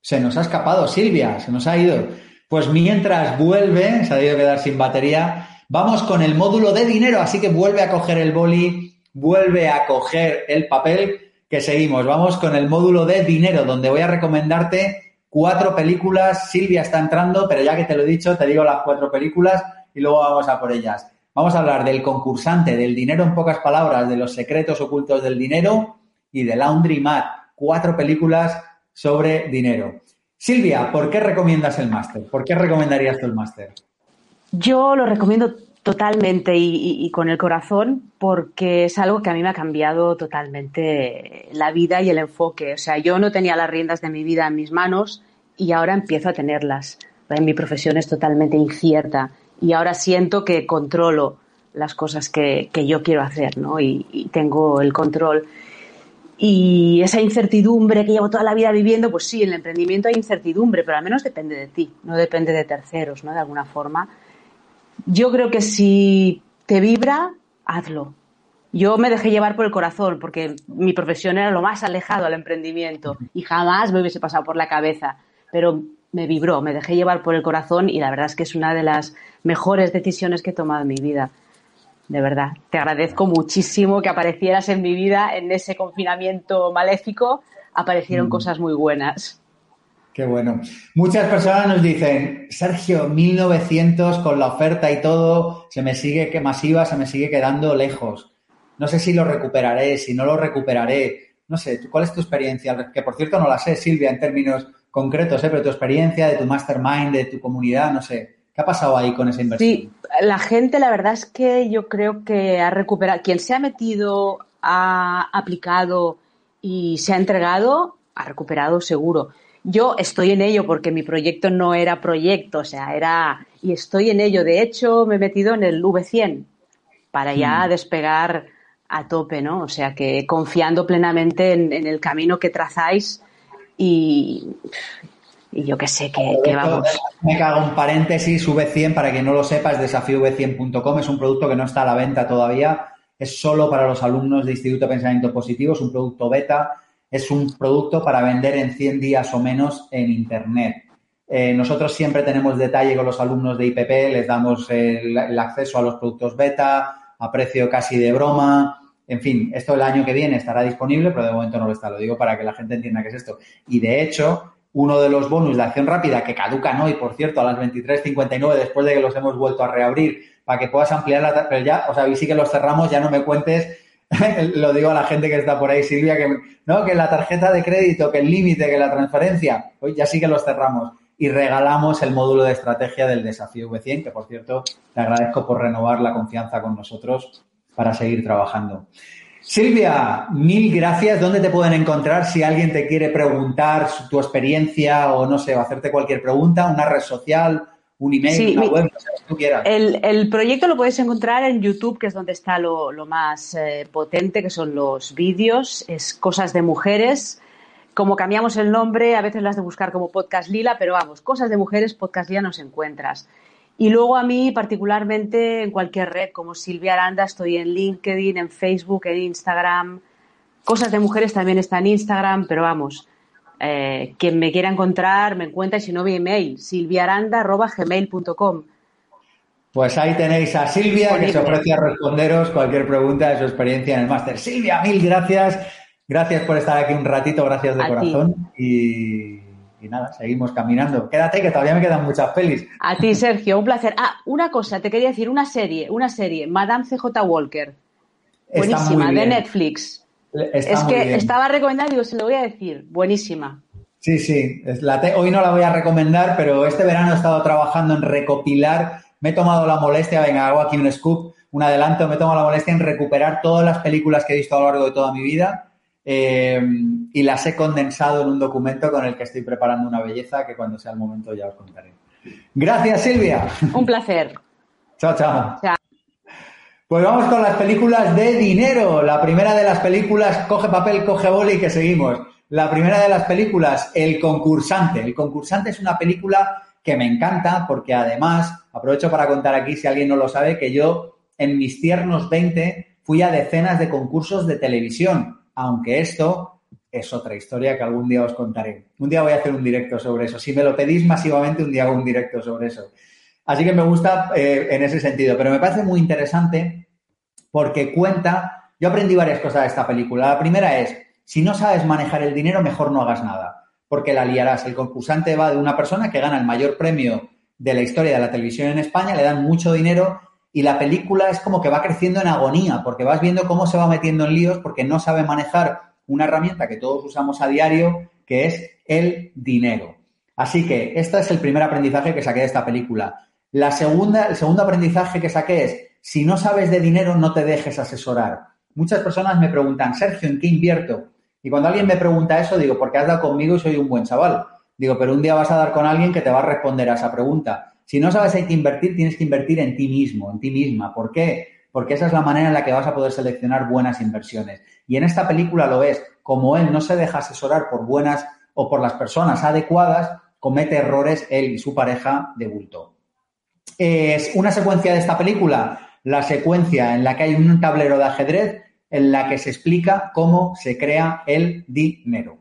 S2: Se nos ha escapado Silvia, se nos ha ido. Pues mientras vuelve, se ha ido a quedar sin batería, vamos con el módulo de dinero, así que vuelve a coger el boli, vuelve a coger el papel, que seguimos. Vamos con el módulo de dinero, donde voy a recomendarte cuatro películas. Silvia está entrando, pero ya que te lo he dicho, te digo las cuatro películas y luego vamos a por ellas. Vamos a hablar del concursante, del dinero en pocas palabras, de los secretos ocultos del dinero y de Laundry Mat. Cuatro películas sobre dinero. Silvia, ¿por qué recomiendas el máster? ¿Por qué recomendarías tú el máster?
S4: Yo lo recomiendo totalmente y, con el corazón porque es algo que a mí me ha cambiado totalmente la vida y el enfoque. O sea, yo no tenía las riendas de mi vida en mis manos y ahora empiezo a tenerlas. En mi profesión es totalmente incierta y ahora siento que controlo las cosas que, yo quiero hacer, ¿no? Y, tengo el control. Y esa incertidumbre que llevo toda la vida viviendo, pues sí, en el emprendimiento hay incertidumbre, pero al menos depende de ti, no depende de terceros, ¿no? De alguna forma. Yo creo que si te vibra, hazlo. Yo me dejé llevar por el corazón porque mi profesión era lo más alejado al emprendimiento y jamás me hubiese pasado por la cabeza, pero me vibró, me dejé llevar por el corazón y la verdad es que es una de las mejores decisiones que he tomado en mi vida. De verdad, te agradezco muchísimo que aparecieras en mi vida en ese confinamiento maléfico, aparecieron mm. cosas muy buenas.
S2: Qué bueno. Muchas personas nos dicen, Sergio, 1900 con la oferta y todo, se me sigue que masiva, se me sigue quedando lejos. No sé si lo recuperaré, si no lo recuperaré. No sé, ¿cuál es tu experiencia? Que por cierto no la sé, Silvia, en términos concretos, ¿eh? pero tu experiencia de tu mastermind, de tu comunidad, no sé. ¿Qué ha pasado ahí con esa inversión?
S4: Sí, la gente, la verdad es que yo creo que ha recuperado, quien se ha metido, ha aplicado y se ha entregado, ha recuperado seguro. Yo estoy en ello porque mi proyecto no era proyecto, o sea, era. Y estoy en ello. De hecho, me he metido en el V100 para ya hmm. despegar a tope, ¿no? O sea, que confiando plenamente en, el camino que trazáis y, y yo que sé que, vamos.
S2: Me cago un paréntesis, V100, para quien no lo sepa, es desafíov100.com, es un producto que no está a la venta todavía, es solo para los alumnos de Instituto de Pensamiento Positivo, es un producto beta es un producto para vender en 100 días o menos en Internet. Eh, nosotros siempre tenemos detalle con los alumnos de IPP, les damos el, acceso a los productos beta a precio casi de broma. En fin, esto el año que viene estará disponible, pero de momento no lo está. Lo digo para que la gente entienda qué es esto. Y de hecho, uno de los bonus de acción rápida que caducan hoy, por cierto, a las 23.59, después de que los hemos vuelto a reabrir, para que puedas ampliar la... Pero ya, o sea, y sí que los cerramos, ya no me cuentes lo digo a la gente que está por ahí, Silvia, que no, que la tarjeta de crédito, que el límite, que la transferencia, hoy ya sí que los cerramos y regalamos el módulo de estrategia del desafío V100, que por cierto te agradezco por renovar la confianza con nosotros para seguir trabajando. Silvia, mil gracias. ¿Dónde te pueden encontrar si alguien te quiere preguntar tu experiencia o no sé, o hacerte cualquier pregunta? ¿Una red social? un email, una web, tú quieras.
S4: El, proyecto lo puedes encontrar en YouTube, que es donde está lo, más eh, potente, que son los vídeos, es Cosas de Mujeres. Como cambiamos el nombre, a veces las de buscar como Podcast Lila, pero vamos, Cosas de Mujeres, Podcast Lila nos encuentras. Y luego a mí, particularmente, en cualquier red, como Silvia Aranda, estoy en LinkedIn, en Facebook, en Instagram. Cosas de Mujeres también está en Instagram, pero vamos, eh, quien me quiera encontrar me encuentra y si no mi email, silviaranda.gmail.com.
S2: Pues ahí tenéis a Silvia que se ofrece a responderos cualquier pregunta de su experiencia en el máster. Silvia, mil gracias. Gracias por estar aquí un ratito, gracias de corazón. Y, nada, seguimos caminando. Quédate que todavía me quedan muchas pelis.
S4: A ti, Sergio, un placer. Ah, una cosa, te quería decir, una serie, una serie, Madame CJ Walker. Buenísima, de Netflix es que estaba recomendada, digo, se lo voy a decir. Buenísima.
S2: Sí, sí. Hoy no la voy a recomendar, pero este verano he estado trabajando en recopilar. Me he tomado la molestia, venga, hago aquí un scoop, un adelanto, me he tomado la molestia en recuperar todas las películas que he visto a lo largo de toda mi vida eh, y las he condensado en un documento con el que estoy preparando una belleza que cuando sea el momento ya os contaré. Gracias, Silvia.
S4: Un placer.
S2: chao, chao. Chao. Pues vamos con las películas de dinero. La primera de las películas, coge papel, coge boli y que seguimos. La primera de las películas, El concursante. El concursante es una película que me encanta porque además, aprovecho para contar aquí, si alguien no lo sabe, que yo en mis tiernos 20 fui a decenas de concursos de televisión, aunque esto es otra historia que algún día os contaré. Un día voy a hacer un directo sobre eso. Si me lo pedís masivamente, un día hago un directo sobre eso. Así que me gusta eh, en ese sentido, pero me parece muy interesante porque cuenta, yo aprendí varias cosas de esta película. La primera es, si no sabes manejar el dinero, mejor no hagas nada, porque la liarás. El concursante va de una persona que gana el mayor premio de la historia de la televisión en España, le dan mucho dinero y la película es como que va creciendo en agonía, porque vas viendo cómo se va metiendo en líos porque no sabe manejar una herramienta que todos usamos a diario, que es el dinero. Así que este es el primer aprendizaje que saqué de esta película. La segunda, el segundo aprendizaje que saqué es, si no sabes de dinero, no te dejes asesorar. Muchas personas me preguntan, Sergio, ¿en qué invierto? Y cuando alguien me pregunta eso, digo, porque has dado conmigo y soy un buen chaval. Digo, pero un día vas a dar con alguien que te va a responder a esa pregunta. Si no sabes hay que invertir, tienes que invertir en ti mismo, en ti misma. ¿Por qué? Porque esa es la manera en la que vas a poder seleccionar buenas inversiones. Y en esta película lo ves, como él no se deja asesorar por buenas o por las personas adecuadas, comete errores él y su pareja de bulto. Es una secuencia de esta película, la secuencia en la que hay un tablero de ajedrez en la que se explica cómo se crea el dinero.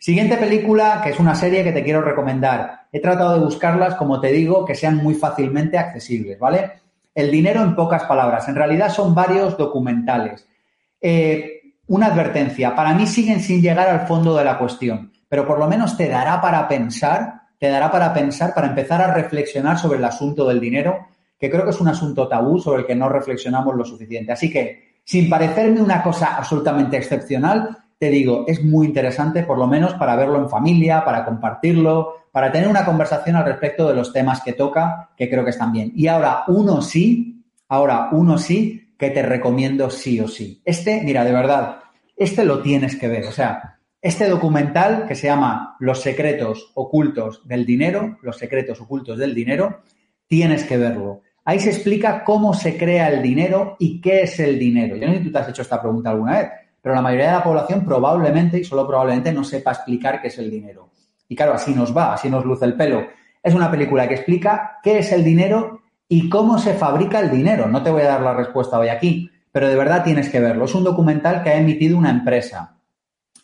S2: Siguiente película, que es una serie que te quiero recomendar. He tratado de buscarlas, como te digo, que sean muy fácilmente accesibles, ¿vale? El dinero en pocas palabras. En realidad son varios documentales. Eh, una advertencia. Para mí siguen sin llegar al fondo de la cuestión, pero por lo menos te dará para pensar te dará para pensar, para empezar a reflexionar sobre el asunto del dinero, que creo que es un asunto tabú sobre el que no reflexionamos lo suficiente. Así que, sin parecerme una cosa absolutamente excepcional, te digo, es muy interesante, por lo menos para verlo en familia, para compartirlo, para tener una conversación al respecto de los temas que toca, que creo que están bien. Y ahora, uno sí, ahora, uno sí, que te recomiendo sí o sí. Este, mira, de verdad, este lo tienes que ver. O sea, este documental que se llama Los secretos ocultos del dinero, los secretos ocultos del dinero, tienes que verlo. Ahí se explica cómo se crea el dinero y qué es el dinero. Yo no sé si tú te has hecho esta pregunta alguna vez, pero la mayoría de la población probablemente, y solo probablemente, no sepa explicar qué es el dinero. Y claro, así nos va, así nos luce el pelo. Es una película que explica qué es el dinero y cómo se fabrica el dinero. No te voy a dar la respuesta hoy aquí, pero de verdad tienes que verlo. Es un documental que ha emitido una empresa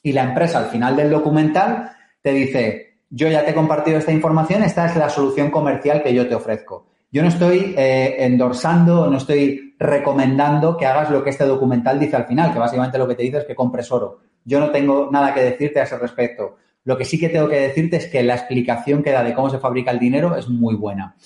S2: y la empresa al final del documental te dice, yo ya te he compartido esta información, esta es la solución comercial que yo te ofrezco. Yo no estoy eh, endorsando, no estoy recomendando que hagas lo que este documental dice al final, que básicamente lo que te dice es que compres oro. Yo no tengo nada que decirte a ese respecto. Lo que sí que tengo que decirte es que la explicación que da de cómo se fabrica el dinero es muy buena.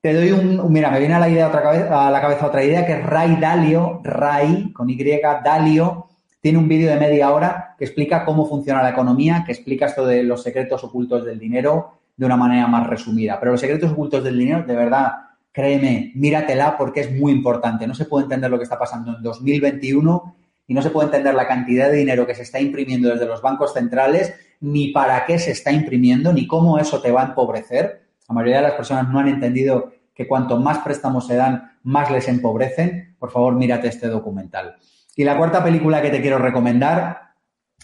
S2: Te doy un, mira, me viene a la idea otra cabeza, a la cabeza otra idea que es Ray Dalio, Ray con Y Dalio, tiene un vídeo de media hora que explica cómo funciona la economía, que explica esto de los secretos ocultos del dinero de una manera más resumida. Pero los secretos ocultos del dinero, de verdad, créeme, míratela porque es muy importante. No se puede entender lo que está pasando en 2021 y no se puede entender la cantidad de dinero que se está imprimiendo desde los bancos centrales, ni para qué se está imprimiendo, ni cómo eso te va a empobrecer. La mayoría de las personas no han entendido que cuanto más préstamos se dan, más les empobrecen. Por favor, mírate este documental. Y la cuarta película que te quiero recomendar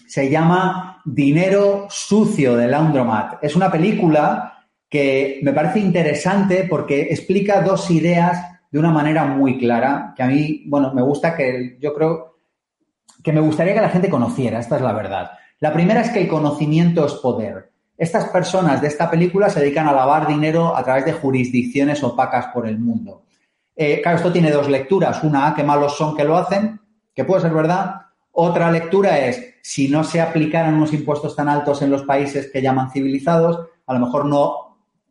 S2: se llama Dinero Sucio de Laundromat. Es una película que me parece interesante porque explica dos ideas de una manera muy clara, que a mí, bueno, me gusta que yo creo que me gustaría que la gente conociera, esta es la verdad. La primera es que el conocimiento es poder. Estas personas de esta película se dedican a lavar dinero a través de jurisdicciones opacas por el mundo. Eh, claro, esto tiene dos lecturas. Una, qué malos son que lo hacen, que puede ser verdad. Otra lectura es, si no se aplicaran unos impuestos tan altos en los países que llaman civilizados, a lo mejor no,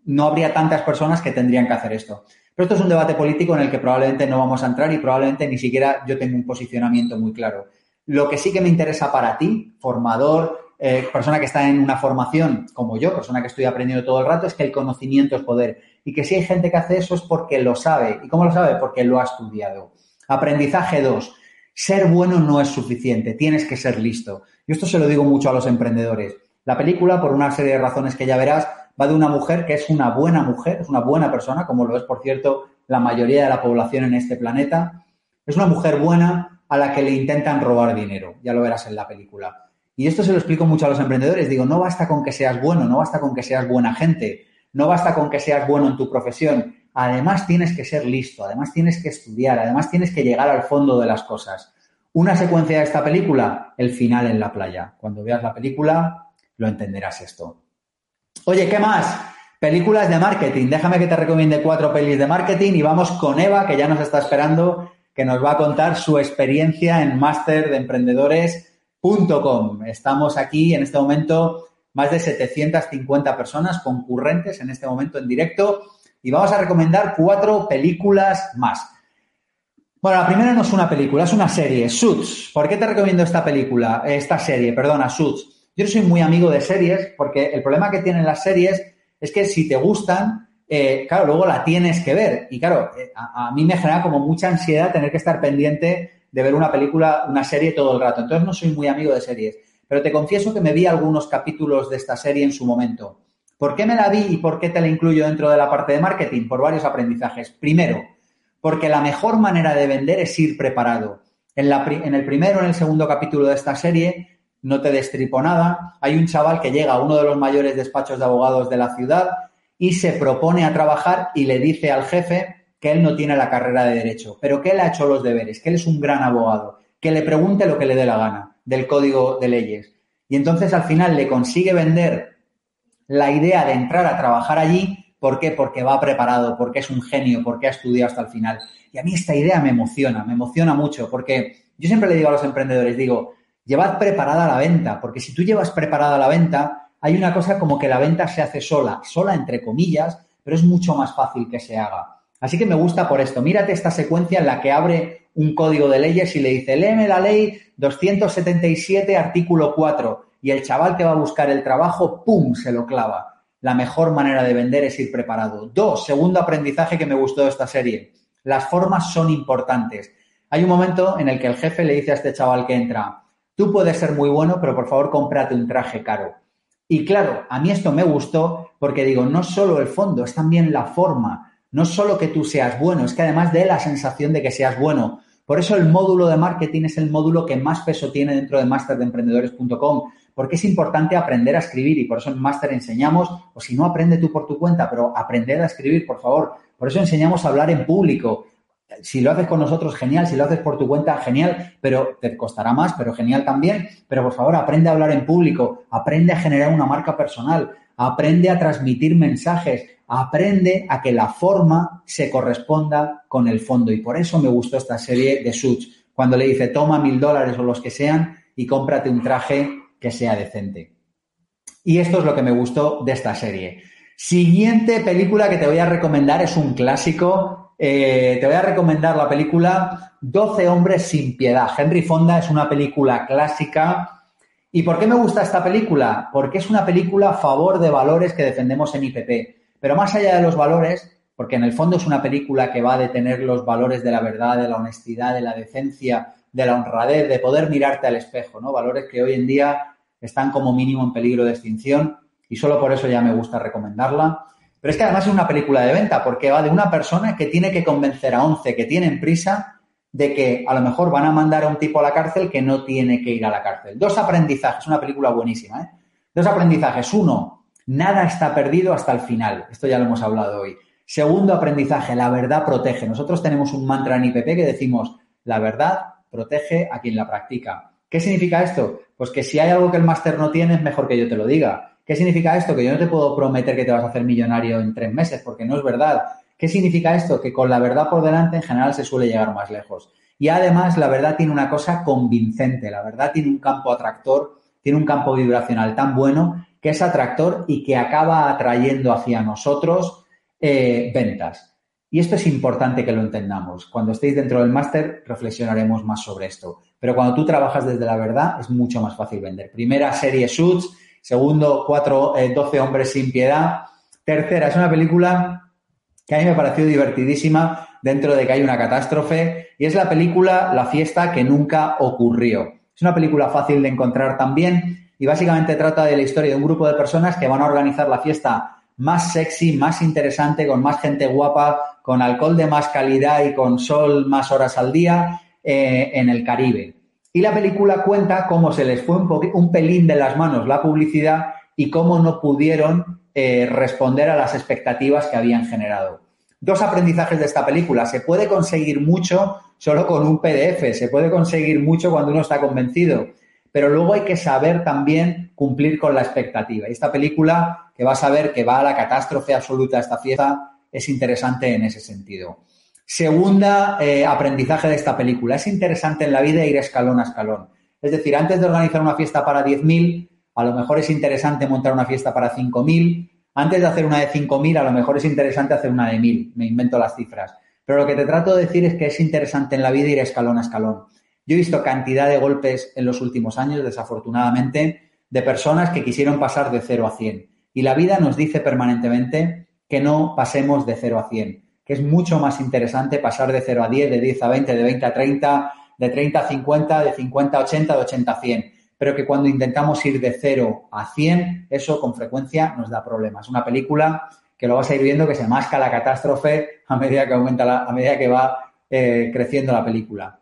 S2: no habría tantas personas que tendrían que hacer esto. Pero esto es un debate político en el que probablemente no vamos a entrar y probablemente ni siquiera yo tengo un posicionamiento muy claro. Lo que sí que me interesa para ti, formador, eh, persona que está en una formación como yo, persona que estoy aprendiendo todo el rato, es que el conocimiento es poder. Y que si hay gente que hace eso es porque lo sabe. ¿Y cómo lo sabe? Porque lo ha estudiado. Aprendizaje 2 ser bueno no es suficiente, tienes que ser listo. Y esto se lo digo mucho a los emprendedores. La película, por una serie de razones que ya verás, va de una mujer que es una buena mujer, es una buena persona, como lo es, por cierto, la mayoría de la población en este planeta, Es una mujer buena a la que le intentan robar dinero. Ya lo verás en la película. Y esto se lo explico mucho a los emprendedores. Digo, no basta con que seas bueno, no basta con que seas buena gente, no basta con que seas bueno en tu profesión. Además tienes que ser listo, además tienes que estudiar, además tienes que llegar al fondo de las cosas. Una secuencia de esta película, el final en la playa. Cuando veas la película, lo entenderás esto. Oye, ¿qué más? Películas de marketing. Déjame que te recomiende cuatro pelis de marketing y vamos con Eva, que ya nos está esperando, que nos va a contar su experiencia en Máster de Emprendedores Estamos aquí en este momento más de 750 personas concurrentes en este momento en directo y vamos a recomendar cuatro películas más. Bueno, la primera no es una película, es una serie, Suits. ¿Por qué te recomiendo esta película, esta serie, perdona, Suits? Yo soy muy amigo de series porque el problema que tienen las series es que si te gustan, eh, claro, luego la tienes que ver. Y claro, eh, a, mí me genera como mucha ansiedad tener que estar pendiente de ver una película, una serie todo el rato. Entonces no soy muy amigo de series. Pero te confieso que me vi algunos capítulos de esta serie en su momento. ¿Por qué me la vi y por qué te la incluyo dentro de la parte de marketing? Por varios aprendizajes. Primero, porque la mejor manera de vender es ir preparado. En, la, en el primero o en el segundo capítulo de esta serie, no te destripo nada, hay un chaval que llega a uno de los mayores despachos de abogados de la ciudad y se propone a trabajar y le dice al jefe que él no tiene la carrera de derecho, pero que él ha hecho los deberes, que él es un gran abogado, que le pregunte lo que le dé la gana del código de leyes. Y entonces al final le consigue vender la idea de entrar a trabajar allí. ¿Por qué? Porque va preparado, porque es un genio, porque ha estudiado hasta el final. Y a mí esta idea me emociona, me emociona mucho, porque yo siempre le digo a los emprendedores, digo, llevad preparada la venta, porque si tú llevas preparada la venta, hay una cosa como que la venta se hace sola, sola entre comillas, pero es mucho más fácil que se haga. Así que me gusta por esto. Mírate esta secuencia en la que abre un código de leyes y le dice, léeme la ley 277, artículo 4. Y el chaval que va a buscar el trabajo, ¡pum!, se lo clava. La mejor manera de vender es ir preparado. Dos, segundo aprendizaje que me gustó de esta serie. Las formas son importantes. Hay un momento en el que el jefe le dice a este chaval que entra, tú puedes ser muy bueno, pero por favor cómprate un traje caro. Y claro, a mí esto me gustó porque digo, no solo el fondo, es también la forma no solo que tú seas bueno, es que además de la sensación de que seas bueno. Por eso el módulo de marketing es el módulo que más peso tiene dentro de masterdeemprendedores.com, porque es importante aprender a escribir y por eso en Master enseñamos, o si no, aprende tú por tu cuenta, pero aprender a escribir, por favor. Por eso enseñamos a hablar en público. Si lo haces con nosotros, genial. Si lo haces por tu cuenta, genial. Pero te costará más, pero genial también. Pero por favor, aprende a hablar en público. Aprende a generar una marca personal. Aprende a transmitir mensajes aprende a que la forma se corresponda con el fondo. Y por eso me gustó esta serie de Suits, cuando le dice toma mil dólares o los que sean y cómprate un traje que sea decente. Y esto es lo que me gustó de esta serie. Siguiente película que te voy a recomendar es un clásico. Eh, te voy a recomendar la película 12 hombres sin piedad. Henry Fonda es una película clásica. ¿Y por qué me gusta esta película? Porque es una película a favor de valores que defendemos en IPP. Pero más allá de los valores, porque en el fondo es una película que va a detener los valores de la verdad, de la honestidad, de la decencia, de la honradez, de poder mirarte al espejo, ¿no? Valores que hoy en día están como mínimo en peligro de extinción y solo por eso ya me gusta recomendarla. Pero es que además es una película de venta porque va de una persona que tiene que convencer a 11 que tienen prisa de que a lo mejor van a mandar a un tipo a la cárcel que no tiene que ir a la cárcel. Dos aprendizajes, una película buenísima, ¿eh? Dos aprendizajes. Uno, Nada está perdido hasta el final. Esto ya lo hemos hablado hoy. Segundo aprendizaje, la verdad protege. Nosotros tenemos un mantra en IPP que decimos, la verdad protege a quien la practica. ¿Qué significa esto? Pues que si hay algo que el máster no tiene, es mejor que yo te lo diga. ¿Qué significa esto? Que yo no te puedo prometer que te vas a hacer millonario en tres meses, porque no es verdad. ¿Qué significa esto? Que con la verdad por delante en general se suele llegar más lejos. Y además la verdad tiene una cosa convincente, la verdad tiene un campo atractor, tiene un campo vibracional tan bueno que es atractor y que acaba atrayendo hacia nosotros eh, ventas. Y esto es importante que lo entendamos. Cuando estéis dentro del máster reflexionaremos más sobre esto. Pero cuando tú trabajas desde la verdad es mucho más fácil vender. Primera serie Suits, segundo, cuatro, 12 eh, hombres sin piedad. Tercera, es una película que a mí me pareció divertidísima dentro de que hay una catástrofe y es la película La fiesta que nunca ocurrió. Es una película fácil de encontrar también y básicamente trata de la historia de un grupo de personas que van a organizar la fiesta más sexy, más interesante, con más gente guapa, con alcohol de más calidad y con sol más horas al día eh, en el Caribe. Y la película cuenta cómo se les fue un, pelín de las manos la publicidad y cómo no pudieron eh, responder a las expectativas que habían generado. Dos aprendizajes de esta película. Se puede conseguir mucho solo con un PDF, se puede conseguir mucho cuando uno está convencido, pero luego hay que saber también cumplir con la expectativa. Y esta película, que vas a ver que va a la catástrofe absoluta esta fiesta, es interesante en ese sentido. Segunda eh, aprendizaje de esta película. Es interesante en la vida ir escalón a escalón. Es decir, antes de organizar una fiesta para 10.000, a lo mejor es interesante montar una fiesta para 5.000. Antes de hacer una de 5.000, a lo mejor es interesante hacer una de 1.000. Me invento las cifras. Pero lo que te trato de decir es que es interesante en la vida ir escalón a escalón. Yo he visto cantidad de golpes en los últimos años, desafortunadamente, de personas que quisieron pasar de 0 a 100. Y la vida nos dice permanentemente que no pasemos de 0 a 100, que es mucho más interesante pasar de 0 a 10, de 10 a 20, de 20 a 30, de 30 a 50, de 50 a 80, de 80 a 100. Pero que cuando intentamos ir de 0 a 100, eso con frecuencia nos da problemas. Una película que lo vas a ir viendo que se masca la catástrofe a medida que aumenta la, a medida que va eh, creciendo la película.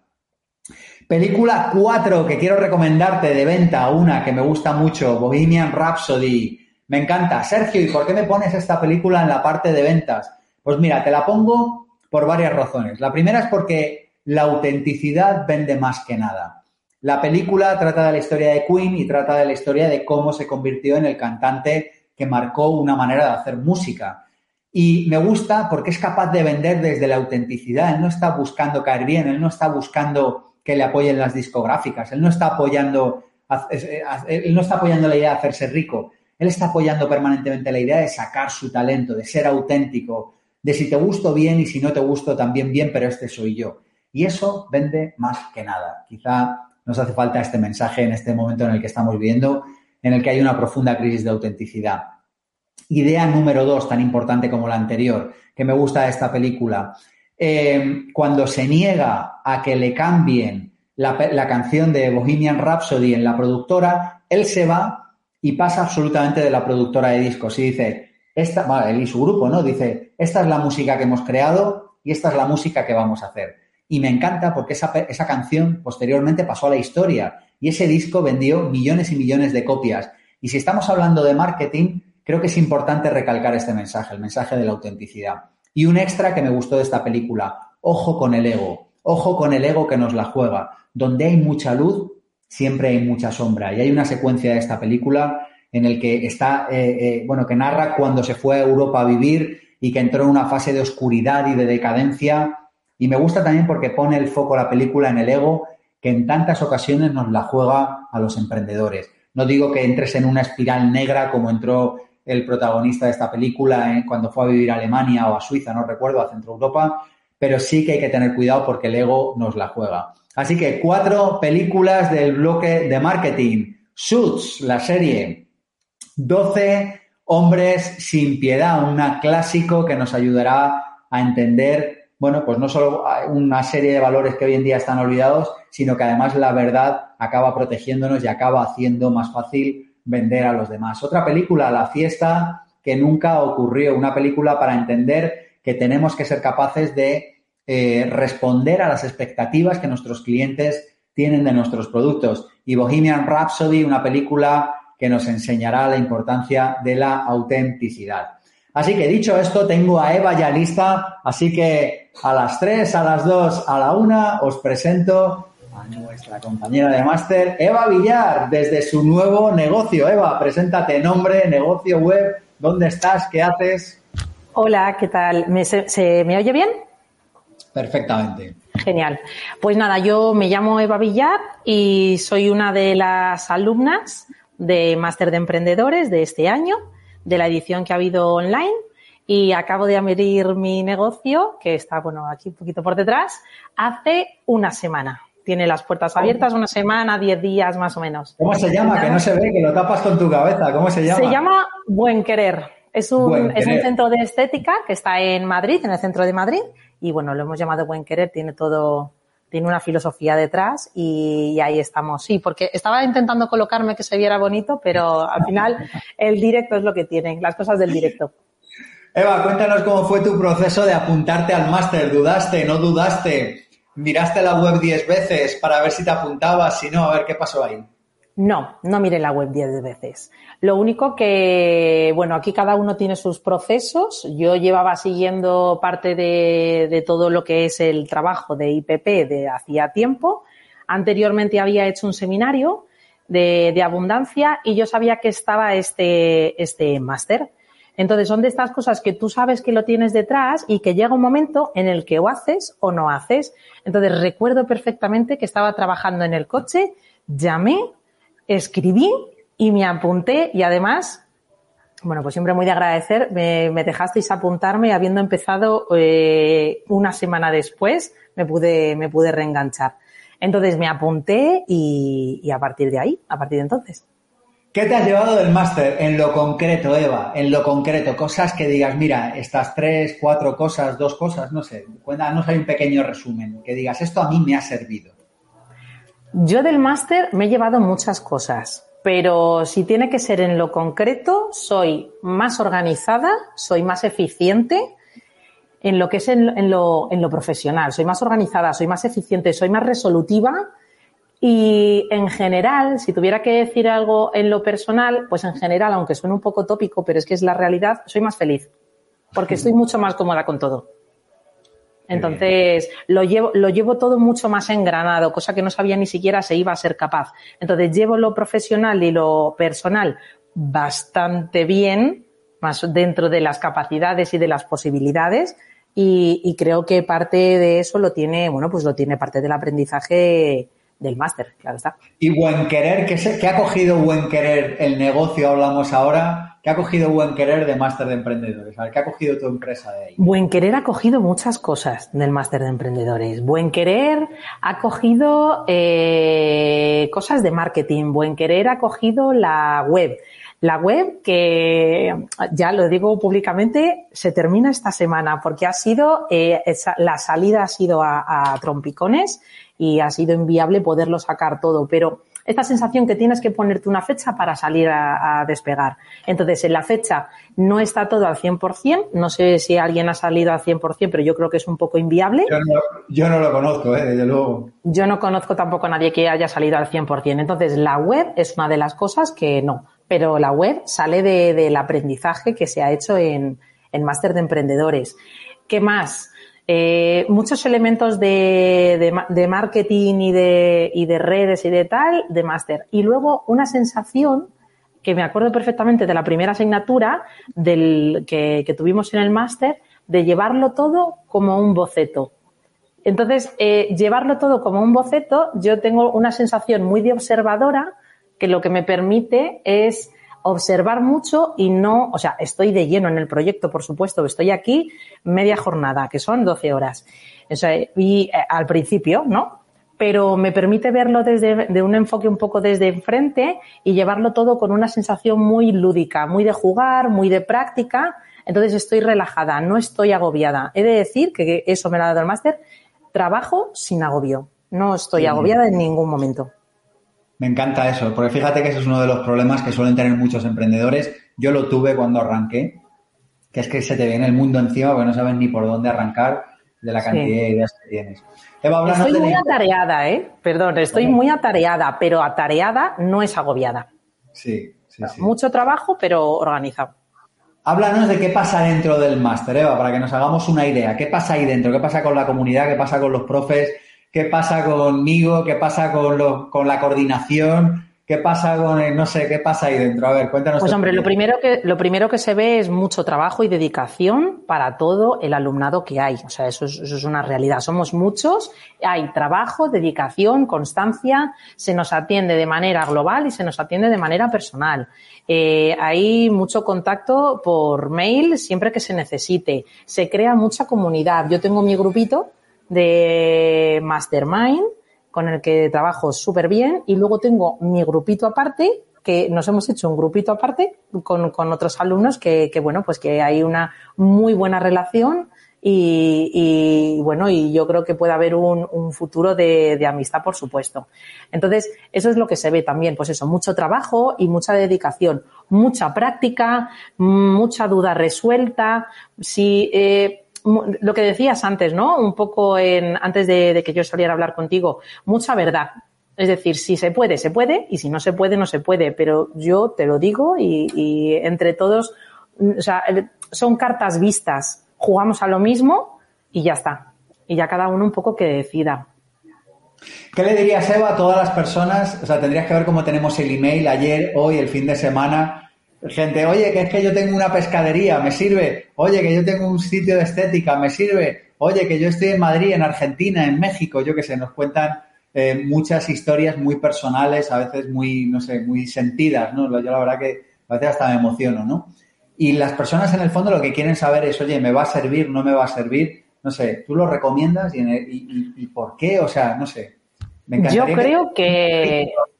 S2: Película 4 que quiero recomendarte de venta, una que me gusta mucho, Bohemian Rhapsody. Me encanta. Sergio, ¿y por qué me pones esta película en la parte de ventas? Pues mira, te la pongo por varias razones. La primera es porque la autenticidad vende más que nada. La película trata de la historia de Queen y trata de la historia de cómo se convirtió en el cantante que marcó una manera de hacer música. Y me gusta porque es capaz de vender desde la autenticidad. Él no está buscando caer bien, él no está buscando que le apoyen las discográficas, él no está apoyando, él no está apoyando la idea de hacerse rico, él está apoyando permanentemente la idea de sacar su talento, de ser auténtico, de si te gusto bien y si no te gusto también bien, pero este soy yo. Y eso vende más que nada. Quizá nos hace falta este mensaje en este momento en el que estamos viviendo en el que hay una profunda crisis de autenticidad. Idea número dos, tan importante como la anterior, que me gusta de esta película. Eh, cuando se niega a que le cambien la, canción de Bohemian Rhapsody en la productora, él se va y pasa absolutamente de la productora de discos y dice, esta, él y su grupo, ¿no? Dice, esta es la música que hemos creado y esta es la música que vamos a hacer. Y me encanta porque esa, esa canción posteriormente pasó a la historia y ese disco vendió millones y millones de copias. Y si estamos hablando de marketing, creo que es importante recalcar este mensaje, el mensaje de la autenticidad. Y un extra que me gustó de esta película, ojo con el ego, ojo con el ego que nos la juega. Donde hay mucha luz, siempre hay mucha sombra. Y hay una secuencia de esta película en el que está, eh, eh, bueno, que narra cuando se fue a Europa a vivir y que entró en una fase de oscuridad y de decadencia. Y me gusta también porque pone el foco la película en el ego que en tantas ocasiones nos la juega a los emprendedores. No digo que entres en una espiral negra como entró el protagonista de esta película eh, cuando fue a vivir a Alemania o a Suiza, no recuerdo, a Centro Europa, pero sí que hay que tener cuidado porque el ego nos la juega. Así que cuatro películas del bloque de marketing. Suits, la serie. 12 hombres sin piedad, un clásico que nos ayudará a entender bueno, pues no solo una serie de valores que hoy en día están olvidados, sino que además la verdad acaba protegiéndonos y acaba haciendo más fácil vender a los demás. Otra película, La fiesta que nunca ocurrió, una película para entender que tenemos que ser capaces de eh, responder a las expectativas que nuestros clientes tienen de nuestros productos. Y Bohemian Rhapsody, una película que nos enseñará la importancia de la autenticidad. Así que dicho esto, tengo a Eva ya lista, así que a las 3, a las 2, a la 1 os presento a nuestra compañera de máster, Eva Villar, desde su nuevo negocio. Eva, preséntate, nombre, negocio web, ¿dónde estás? ¿Qué haces?
S5: Hola, ¿qué tal? ¿Me, se, me oye bien?
S2: Perfectamente.
S5: Genial. Pues nada, yo me llamo Eva Villar y soy una de las alumnas de Máster de Emprendedores de este año de la edición que ha habido online y acabo de abrir mi negocio, que está, bueno, aquí un poquito por detrás, hace una semana. Tiene las puertas abiertas una semana, diez días más o menos.
S2: ¿Cómo se llama? Que no se ve, que lo tapas con tu cabeza. ¿Cómo se llama?
S5: Se llama Buen Querer. Es un, es un centro de estética que está en Madrid, en el centro de Madrid. Y bueno, lo hemos llamado Buen Querer. Tiene todo, tiene una filosofía detrás y, ahí estamos. Sí, porque estaba intentando colocarme que se viera bonito, pero al final el directo es lo que tienen, las cosas del directo.
S2: Eva, cuéntanos cómo fue tu proceso de apuntarte al máster. ¿Dudaste? ¿No dudaste? ¿Miraste la web diez veces para ver si te apuntabas? Si no, a ver qué pasó ahí.
S5: No, no miré la web diez veces. Lo único que, bueno, aquí cada uno tiene sus procesos. Yo llevaba siguiendo parte de, de todo lo que es el trabajo de IPP de hacía tiempo. Anteriormente había hecho un seminario de, de abundancia y yo sabía que estaba este, este máster. Entonces son de estas cosas que tú sabes que lo tienes detrás y que llega un momento en el que o haces o no haces. Entonces recuerdo perfectamente que estaba trabajando en el coche, llamé, escribí y me apunté y además, bueno, pues siempre muy de agradecer, me, me dejasteis apuntarme habiendo empezado eh, una semana después, me pude, me pude reenganchar. Entonces me apunté y, y a partir de ahí, a partir de entonces.
S2: ¿Qué te has llevado del máster en lo concreto, Eva? En lo concreto, cosas que digas, mira, estas tres, cuatro cosas, dos cosas, no sé, cuéntanos hay un pequeño resumen, que digas, esto a mí me ha servido.
S5: Yo del máster me he llevado muchas cosas, pero si tiene que ser en lo concreto, soy más organizada, soy más eficiente en lo que es en, lo, en lo profesional, soy más organizada, soy más eficiente, soy más resolutiva y en general, si tuviera que decir algo en lo personal, pues en general, aunque suene un poco tópico, pero es que es la realidad, soy más feliz, porque estoy mucho más cómoda con todo. Entonces, lo llevo, lo llevo todo mucho más engranado, cosa que no sabía ni siquiera se iba a ser capaz. Entonces, llevo lo profesional y lo personal bastante bien, más dentro de las capacidades y de las posibilidades, y, y creo que parte de eso lo tiene, bueno, pues lo tiene parte del aprendizaje del máster, claro está.
S2: Y Buen Querer, ¿qué, se, ¿qué, ha cogido Buen Querer el negocio, hablamos ahora? ¿Qué ha cogido Buen Querer de máster de emprendedores? A ver, ¿qué ha cogido tu empresa de ahí?
S5: Buen Querer ha cogido muchas cosas del máster de emprendedores. Buen Querer ha cogido eh, cosas de marketing. Buen Querer ha cogido la web. La web que, ya lo digo públicamente, se termina esta semana porque ha sido, eh, esa, la salida ha sido a, a trompicones y ha sido inviable poderlo sacar todo, pero esta sensación que tienes que ponerte una fecha para salir a, a, despegar. Entonces, en la fecha no está todo al 100%, no sé si alguien ha salido al 100%, pero yo creo que es un poco inviable.
S2: Yo no, yo no lo conozco, ¿eh? desde luego.
S5: Yo no conozco tampoco a nadie que haya salido al 100%. Entonces, la web es una de las cosas que no, pero la web sale de, del aprendizaje que se ha hecho en, en Máster de Emprendedores. ¿Qué más? Eh, muchos elementos de, de, de marketing y de, y de, redes y de tal, de máster. Y luego una sensación que me acuerdo perfectamente de la primera asignatura del, que, que tuvimos en el máster, de llevarlo todo como un boceto. Entonces, eh, llevarlo todo como un boceto, yo tengo una sensación muy de observadora que lo que me permite es observar mucho y no, o sea, estoy de lleno en el proyecto, por supuesto, estoy aquí media jornada, que son 12 horas. O sea, y eh, al principio, ¿no? Pero me permite verlo desde de un enfoque un poco desde enfrente y llevarlo todo con una sensación muy lúdica, muy de jugar, muy de práctica. Entonces estoy relajada, no estoy agobiada. He de decir que eso me lo ha dado el máster. Trabajo sin agobio. No estoy sí. agobiada en ningún momento.
S2: Me encanta eso, porque fíjate que ese es uno de los problemas que suelen tener muchos emprendedores. Yo lo tuve cuando arranqué, que es que se te viene el mundo encima porque no sabes ni por dónde arrancar de la cantidad sí. de ideas que tienes.
S5: Eva, estoy muy de... atareada, ¿eh? Perdón, estoy muy atareada, pero atareada no es agobiada.
S2: Sí, sí, sí.
S5: Mucho trabajo, pero organizado.
S2: Háblanos de qué pasa dentro del máster, Eva, para que nos hagamos una idea. ¿Qué pasa ahí dentro? ¿Qué pasa con la comunidad? ¿Qué pasa con los profes? Qué pasa conmigo, qué pasa con, lo, con la coordinación, qué pasa con el, no sé, qué pasa ahí dentro. A ver, cuéntanos.
S5: Pues hombre, lo primero, que, lo primero que se ve es mucho trabajo y dedicación para todo el alumnado que hay. O sea, eso es, eso es una realidad. Somos muchos, hay trabajo, dedicación, constancia, se nos atiende de manera global y se nos atiende de manera personal. Eh, hay mucho contacto por mail siempre que se necesite. Se crea mucha comunidad. Yo tengo mi grupito de Mastermind, con el que trabajo súper bien, y luego tengo mi grupito aparte, que nos hemos hecho un grupito aparte con, con otros alumnos que, que, bueno, pues que hay una muy buena relación y, bueno, y yo creo que puede haber un, futuro de, amistad, por supuesto. Entonces, eso es lo que se ve también, pues eso, mucho trabajo y mucha dedicación, mucha práctica, mucha duda resuelta. Si, eh, lo que decías antes, ¿no? Un poco en, antes de, que yo saliera a hablar contigo, mucha verdad. Es decir, si se puede, se puede, y si no se puede, no se puede. Pero yo te lo digo y, y entre todos, o sea, son cartas vistas jugamos a lo mismo y ya está. Y ya cada uno un poco que decida.
S2: ¿Qué le dirías, Eva, a todas las personas? O sea, tendrías que ver cómo tenemos el email ayer, hoy, el fin de semana. Gente, oye, que es que yo tengo una pescadería, me sirve. Oye, que yo tengo un sitio de estética, me sirve. Oye, que yo estoy en Madrid, en Argentina, en México, yo qué sé, nos cuentan eh, muchas historias muy personales, a veces muy, no sé, muy sentidas, ¿no? Yo la verdad que a veces hasta me emociono, ¿no? Y las personas en el fondo lo que quieren saber es, oye, ¿me va a servir? ¿No me va a servir? No sé, ¿tú lo recomiendas y, por qué? O sea, no sé.
S5: Yo creo que...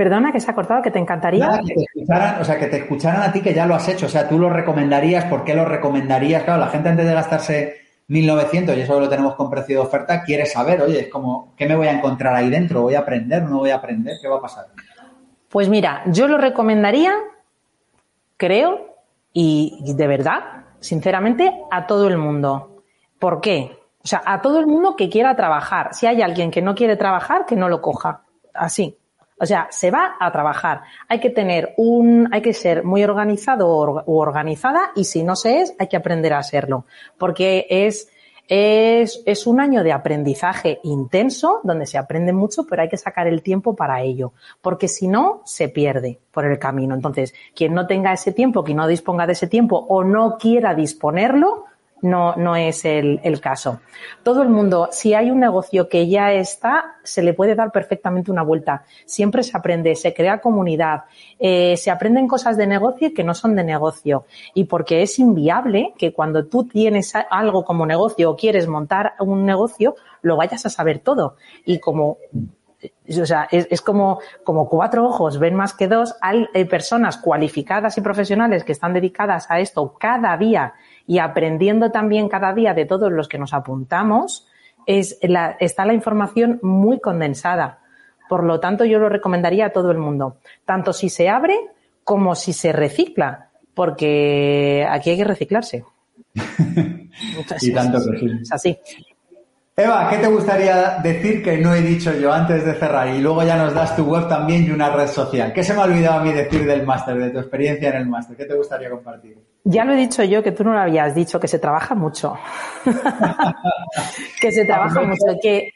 S5: Perdona, que se ha cortado, que te encantaría.
S2: que te escucharan, o sea, que te escucharan a ti que ya lo has hecho. O sea, tú lo recomendarías, ¿por qué lo recomendarías? Claro, la gente antes de gastarse 1.900, y eso lo tenemos con precio de oferta, quiere saber, oye, es como, ¿qué me voy a encontrar ahí dentro? ¿Voy a aprender? ¿No voy a aprender? ¿Qué va a pasar?
S5: Pues mira, yo lo recomendaría creo, y de verdad, sinceramente, a todo el mundo. ¿Por qué? O sea, a todo el mundo que quiera trabajar. Si hay alguien que no quiere trabajar, que no lo coja. Así. O sea, se va a trabajar. Hay que tener un, hay que ser muy organizado o organizada y si no se es, hay que aprender a serlo. Porque es, es, es, un año de aprendizaje intenso donde se aprende mucho, pero hay que sacar el tiempo para ello, porque si no, se pierde por el camino. Entonces, quien no tenga ese tiempo, quien no disponga de ese tiempo o no quiera disponerlo, no, no es el, el, caso. Todo el mundo, si hay un negocio que ya está, se le puede dar perfectamente una vuelta. Siempre se aprende, se crea comunidad, eh, se aprenden cosas de negocio que no son de negocio. Y porque es inviable que cuando tú tienes algo como negocio o quieres montar un negocio, lo vayas a saber todo. Y como o sea, es, es, como, como cuatro ojos ven más que dos. Hay personas cualificadas y profesionales que están dedicadas a esto cada día y aprendiendo también cada día de todos los que nos apuntamos, es la, está la información muy condensada. Por lo tanto, yo lo recomendaría a todo el mundo, tanto si se abre como si se recicla, porque aquí hay que reciclarse.
S2: y tanto que sí.
S5: Es así.
S2: Eva, ¿qué te gustaría decir que no he dicho yo antes de cerrar? Y luego ya nos das tu web también y una red social. ¿Qué se me ha olvidado a mí decir del máster, de tu experiencia en el máster? ¿Qué te gustaría compartir?
S5: Ya lo he dicho yo, que tú no lo habías dicho, que se trabaja mucho. que se trabaja mucho, que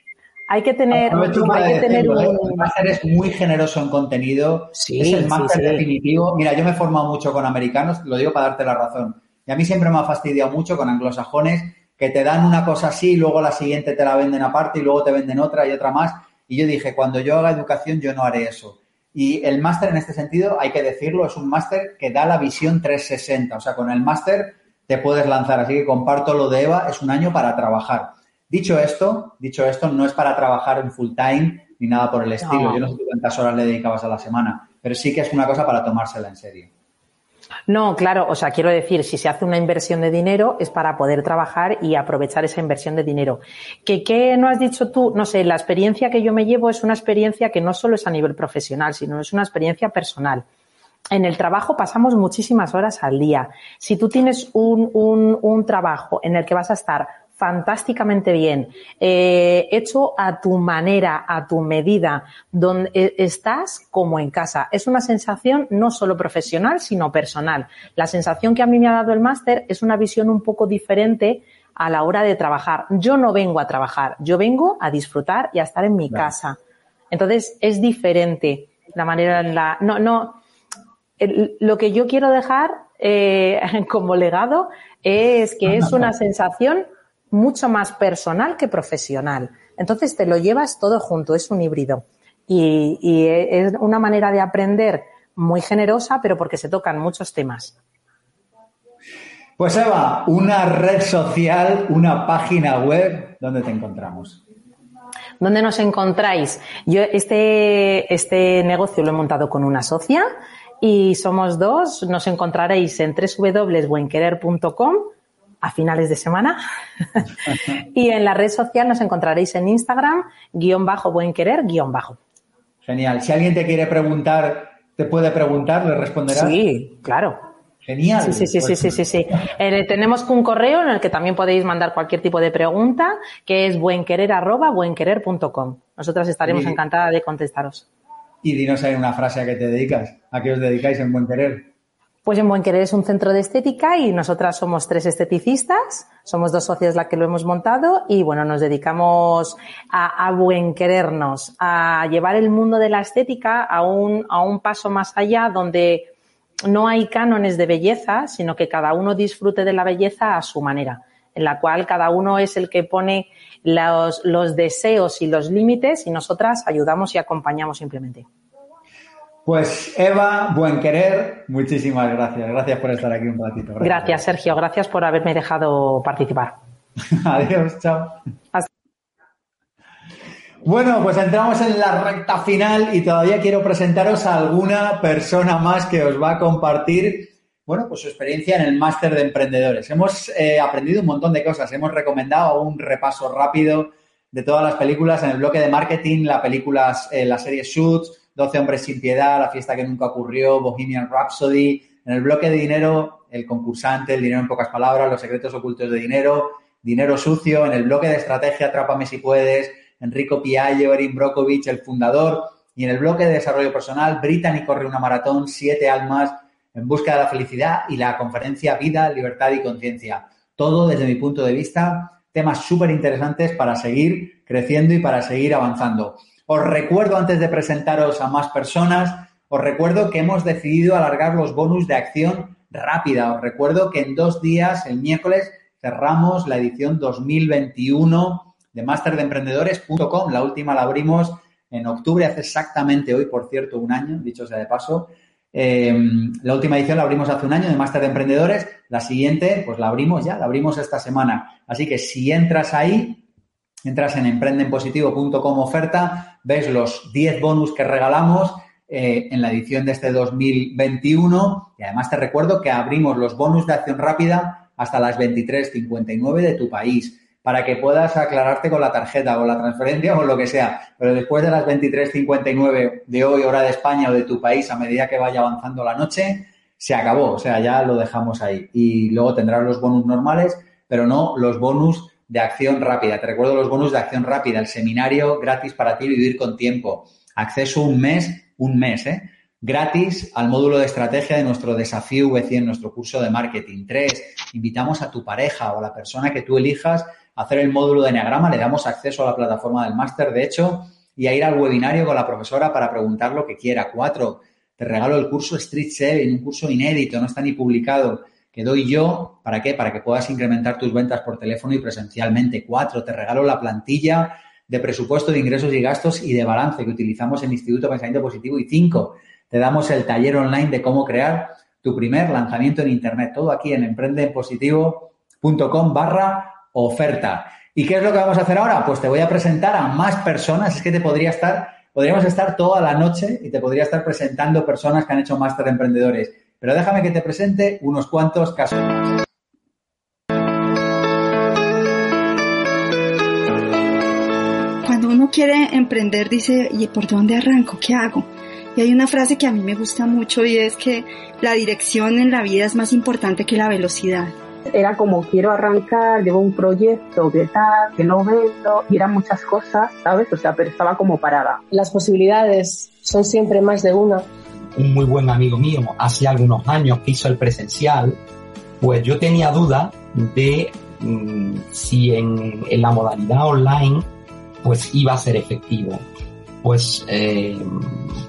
S5: hay que tener, hay que tener
S2: un... ¿eh? El máster es muy generoso en contenido. Sí, es el máster definitivo. Mira, yo me he formado mucho con americanos, lo digo para darte la razón. Y a mí siempre me ha fastidiado mucho con anglosajones que te dan una cosa así y luego la siguiente te la venden aparte y luego te venden otra y otra más. Y yo dije, cuando yo haga educación, yo no haré eso. Y el máster en este sentido, hay que decirlo, es un máster que da la visión 360. O sea, con el máster te puedes lanzar. Así que comparto lo de Eva, es un año para trabajar. Dicho esto, dicho esto, no es para trabajar en full time ni nada por el estilo. Yo no sé cuántas horas le dedicabas a la semana, pero sí que es una cosa para tomársela en serio.
S5: No, claro, o sea, quiero decir, si se hace una inversión de dinero es para poder trabajar y aprovechar esa inversión de dinero. ¿Qué, ¿Qué no has dicho tú? No sé, la experiencia que yo me llevo es una experiencia que no solo es a nivel profesional, sino es una experiencia personal. En el trabajo pasamos muchísimas horas al día. Si tú tienes un, un, un trabajo en el que vas a estar fantásticamente bien, eh, hecho a tu manera, a tu medida, donde eh, estás como en casa. Es una sensación no solo profesional, sino personal. La sensación que a mí me ha dado el máster es una visión un poco diferente a la hora de trabajar. Yo no vengo a trabajar, yo vengo a disfrutar y a estar en mi casa. Entonces es diferente la manera en la. No, no. lo que yo quiero dejar eh, como legado es que es una sensación mucho más personal que profesional. Entonces te lo llevas todo junto, es un híbrido. Y, es una manera de aprender muy generosa, pero porque se tocan muchos temas.
S2: Pues Eva, una red social, una página web, ¿dónde te encontramos?
S5: ¿Dónde nos encontráis? Yo este, este negocio lo he montado con una socia y somos dos. Nos encontraréis en www.buenquerer.com a finales de semana. y en la red social nos encontraréis en Instagram, guion bajo, buen querer, guion bajo.
S2: Genial. Si alguien te quiere preguntar, te puede preguntar, le responderás.
S5: Sí, claro.
S2: Genial.
S5: Sí, sí, sí, sí, sí, sí, sí. Eh, tenemos un correo en el que también podéis mandar cualquier tipo de pregunta, que es buenquerer@buenquerer.com. Nosotras estaremos encantadas de contestaros.
S2: Y dinos ahí una frase a qué te dedicas. ¿A qué os dedicáis en Buen Querer?
S5: Pues en Buen Querer es un centro de estética y nosotras somos tres esteticistas, somos dos socios las que lo hemos montado y bueno, nos dedicamos a, buen querernos, a llevar el mundo de la estética a un, a un paso más allá donde no hay cánones de belleza, sino que cada uno disfrute de la belleza a su manera, en la cual cada uno es el que pone los deseos y los límites y nosotras ayudamos y acompañamos simplemente.
S2: Pues Eva, buen querer, muchísimas gracias. Gracias por estar aquí un ratito.
S5: Gracias, Sergio. Gracias por haberme dejado participar.
S2: Adiós, chao. Bueno, pues entramos en la recta final y todavía quiero presentaros a alguna persona más que os va a compartir, bueno, pues su experiencia en el máster de emprendedores. Hemos eh, aprendido un montón de cosas, hemos recomendado un repaso rápido de todas las películas en el bloque de marketing, la película, eh, la serie Shoots, 12 hombres sin piedad, La fiesta que nunca ocurrió, Bohemian Rhapsody. En el bloque de dinero, El concursante, El dinero en pocas palabras, Los secretos ocultos de dinero, Dinero sucio. En el bloque de estrategia, Atrápame si puedes, Enrico Piaggio, Erin Brokovich, el fundador. Y en el bloque de desarrollo personal, Brittany corre una maratón, Siete almas, En busca de la felicidad y la conferencia Vida, Libertad y Conciencia. Todo desde mi punto de vista, temas súper interesantes para seguir creciendo y para seguir avanzando. Os recuerdo, antes de presentaros a más personas, os recuerdo que hemos decidido alargar los bonus de acción rápida. Os recuerdo que en dos días, el miércoles, cerramos la edición 2021 de masterdeemprendedores.com. La última la abrimos en octubre, hace exactamente hoy, por cierto, un año, dicho sea de paso. Eh, la última edición la abrimos hace un año de Máster de Emprendedores. La siguiente, pues la abrimos ya, la abrimos esta semana. Así que si entras ahí, entras en emprendenpositivo.com oferta, ves los 10 bonus que regalamos eh, en la edición de este 2021 y además te recuerdo que abrimos los bonus de acción rápida hasta las 23.59 de tu país para que puedas aclararte con la tarjeta o la transferencia o lo que sea. Pero después de las 23.59 de hoy, hora de España o de tu país, a medida que vaya avanzando la noche, se acabó. O sea, ya lo dejamos ahí. Y luego tendrás los bonus normales, pero no los bonus de acción rápida. Te recuerdo los bonus de acción rápida, el seminario gratis para ti, vivir con tiempo. Acceso un mes, un mes, ¿eh? Gratis al módulo de estrategia de nuestro desafío V100, nuestro curso de marketing. Tres, invitamos a tu pareja o a la persona que tú elijas a hacer el módulo de Enneagrama, le damos acceso a la plataforma del máster, de hecho, y a ir al webinario con la profesora para preguntar lo que quiera. Cuatro, te regalo el curso Street Selling, un curso inédito, no está ni publicado que doy yo, ¿para qué? Para que puedas incrementar tus ventas por teléfono y presencialmente. Cuatro, te regalo la plantilla de presupuesto de ingresos y gastos y de balance que utilizamos en Instituto Pensamiento Positivo. Y cinco, te damos el taller online de cómo crear tu primer lanzamiento en Internet. Todo aquí en emprendepositivo.com barra oferta. ¿Y qué es lo que vamos a hacer ahora? Pues te voy a presentar a más personas. Es que te podría estar, podríamos estar toda la noche y te podría estar presentando personas que han hecho máster de emprendedores. Pero déjame que te presente unos cuantos casos.
S6: Cuando uno quiere emprender dice, ¿y por dónde arranco? ¿Qué hago? Y hay una frase que a mí me gusta mucho y es que la dirección en la vida es más importante que la velocidad.
S7: Era como quiero arrancar, llevo un proyecto que tal, que no vendo, y eran muchas cosas, ¿sabes? O sea, pero estaba como parada.
S8: Las posibilidades son siempre más de una
S9: un muy buen amigo mío hace algunos años que hizo el presencial, pues yo tenía duda de mm, si en, en, la modalidad online pues iba a ser efectivo. Pues eh,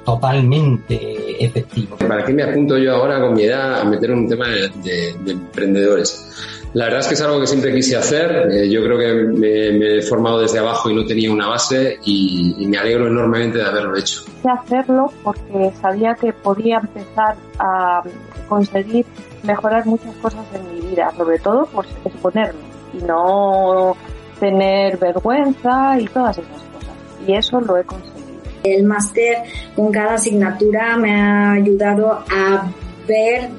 S9: totalmente efectivo.
S10: ¿Para qué me apunto yo ahora con mi edad a meter un tema de, de, de emprendedores? La verdad es que es algo que siempre quise hacer. Eh, yo creo que me, me, he formado desde abajo y no tenía una base y, y, me alegro enormemente de haberlo hecho.
S11: Quise hacerlo porque sabía que podía empezar a conseguir mejorar muchas cosas en mi vida, sobre todo pues exponerme y no tener vergüenza y todas esas cosas. Y eso lo he conseguido.
S12: El máster con cada asignatura me ha ayudado a ver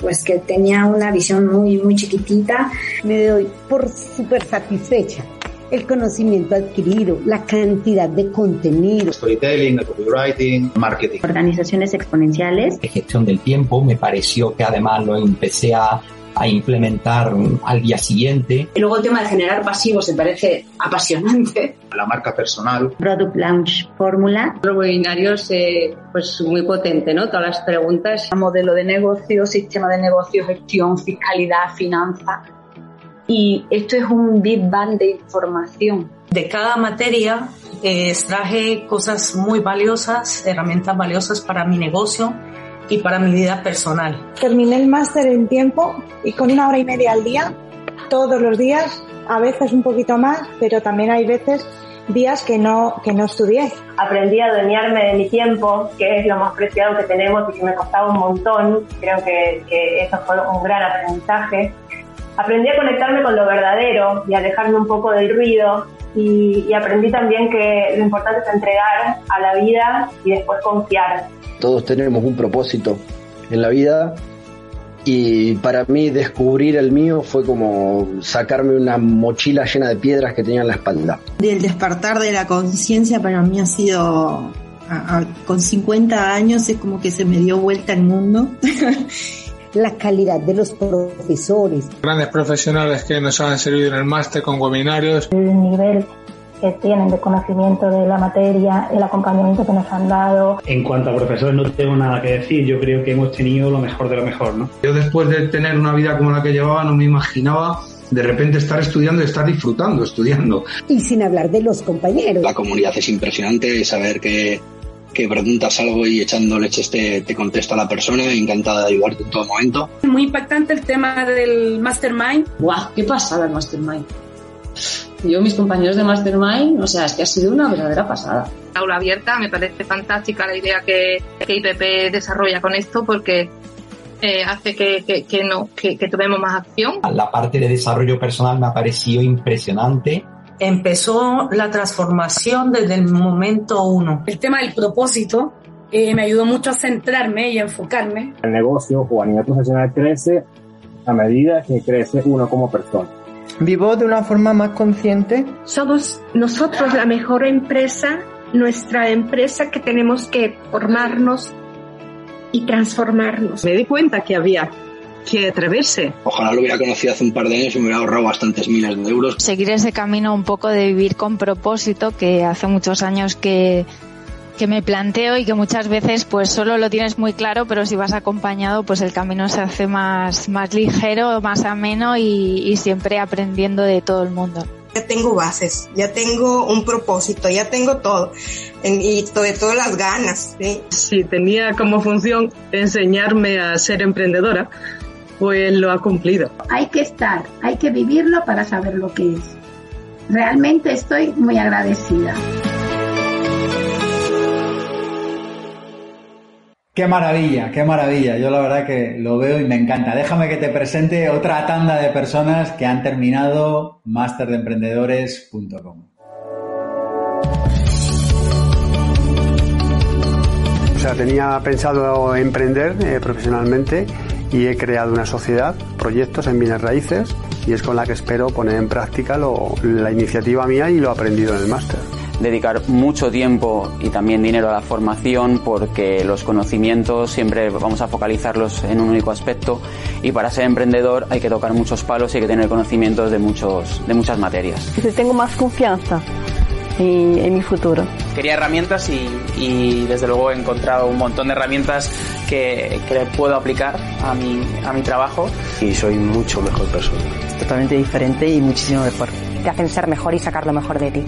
S12: pues que tenía una visión muy, muy chiquitita.
S13: Me doy por súper satisfecha el conocimiento adquirido, la cantidad de contenido.
S14: Storytelling, copywriting, marketing.
S15: Organizaciones exponenciales.
S9: De gestión del tiempo, me pareció que además lo empecé a, a implementar al día siguiente.
S16: Y luego el tema de generar pasivos me parece apasionante.
S14: La marca personal.
S15: Product Launch Fórmula.
S17: Los webinarios, eh, pues muy potente, ¿no? Todas las preguntas.
S18: Modelo de negocio, sistema de negocio, gestión, fiscalidad, finanza y esto es un big bang de información.
S19: De cada materia eh, extraje cosas muy valiosas, herramientas valiosas para mi negocio y para mi vida personal.
S20: Terminé el máster en tiempo y con una hora y media al día, todos los días, a veces un poquito más, pero también hay veces días que no, que no estudié.
S21: Aprendí a adueñarme de mi tiempo, que es lo más preciado que tenemos y que me costaba un montón. Creo que, que eso fue un gran aprendizaje aprendí a conectarme con lo verdadero y alejarme un poco del ruido y, y, aprendí también que lo importante es entregar a la vida y después confiar.
S22: Todos tenemos un propósito en la vida y para mí descubrir el mío fue como sacarme una mochila llena de piedras que tenía en la espalda.
S23: El despertar de la conciencia para mí ha sido, a, a, con 50 años es como que se me dio vuelta el mundo.
S13: la calidad de los profesores.
S24: Grandes profesionales que nos han servido en el máster con webinarios.
S25: El nivel que tienen de conocimiento de la materia, el acompañamiento que nos han dado.
S10: En cuanto a profesores no tengo nada que decir, yo creo que hemos tenido lo mejor de lo mejor, ¿no?
S26: Yo después de tener una vida como la que llevaba no me imaginaba de repente estar estudiando y estar disfrutando estudiando.
S13: Y sin hablar de los compañeros.
S22: La comunidad es impresionante, saber que que preguntas algo y echando leches te, te contesta la persona, encantada de ayudarte en todo momento.
S27: Muy impactante el tema del Mastermind.
S17: ¡Guau! ¡Qué pasada el Mastermind! Yo, mis compañeros de Mastermind, o sea, es que ha sido una verdadera pasada.
S28: Aula abierta, me parece fantástica la idea que, que IPP desarrolla con esto porque eh, hace que, que, que no, que, que tomemos más acción.
S9: La parte de desarrollo personal me ha parecido impresionante
S19: empezó la transformación desde el momento uno.
S27: El tema del propósito eh, me ayudó mucho a centrarme y a enfocarme.
S29: El negocio o a nivel profesional crece a medida que crece uno como persona.
S30: Vivo de una forma más consciente.
S31: Somos nosotros la mejor empresa, nuestra empresa que tenemos que formarnos y transformarnos.
S17: Me di cuenta que había que atreverse.
S22: Ojalá lo hubiera conocido hace un par de años y me hubiera ahorrado bastantes miles de euros.
S32: Seguir ese camino un poco de vivir con propósito que hace muchos años que, que me planteo y que muchas veces pues solo lo tienes muy claro, pero si vas acompañado pues el camino se hace más, más ligero, más ameno y, y siempre aprendiendo de todo el mundo.
S6: Ya tengo bases, ya tengo un propósito, ya tengo todo y sobre todo las ganas. ¿sí?
S17: Si tenía como función enseñarme a ser emprendedora, pues lo ha cumplido.
S31: Hay que estar, hay que vivirlo para saber lo que es. Realmente estoy muy agradecida.
S2: Qué maravilla, qué maravilla. Yo la verdad que lo veo y me encanta. Déjame que te presente otra tanda de personas que han terminado masterdeemprendedores.com.
S33: O sea, tenía pensado emprender eh, profesionalmente y he creado una sociedad, proyectos en bienes raíces y es con la que espero poner en práctica lo, la iniciativa mía y lo aprendido en el máster
S34: dedicar mucho tiempo y también dinero a la formación porque los conocimientos siempre vamos a focalizarlos en un único aspecto y para ser emprendedor hay que tocar muchos palos y hay que tener conocimientos de, muchos, de muchas materias.
S35: Tengo más confianza en, en mi futuro.
S36: Quería herramientas y, y, desde luego he encontrado un montón de herramientas que, que puedo aplicar a mi, a mi trabajo.
S33: Y soy mucho mejor persona.
S35: Totalmente diferente y muchísimo mejor.
S37: Te hacen ser mejor y sacar lo mejor de ti.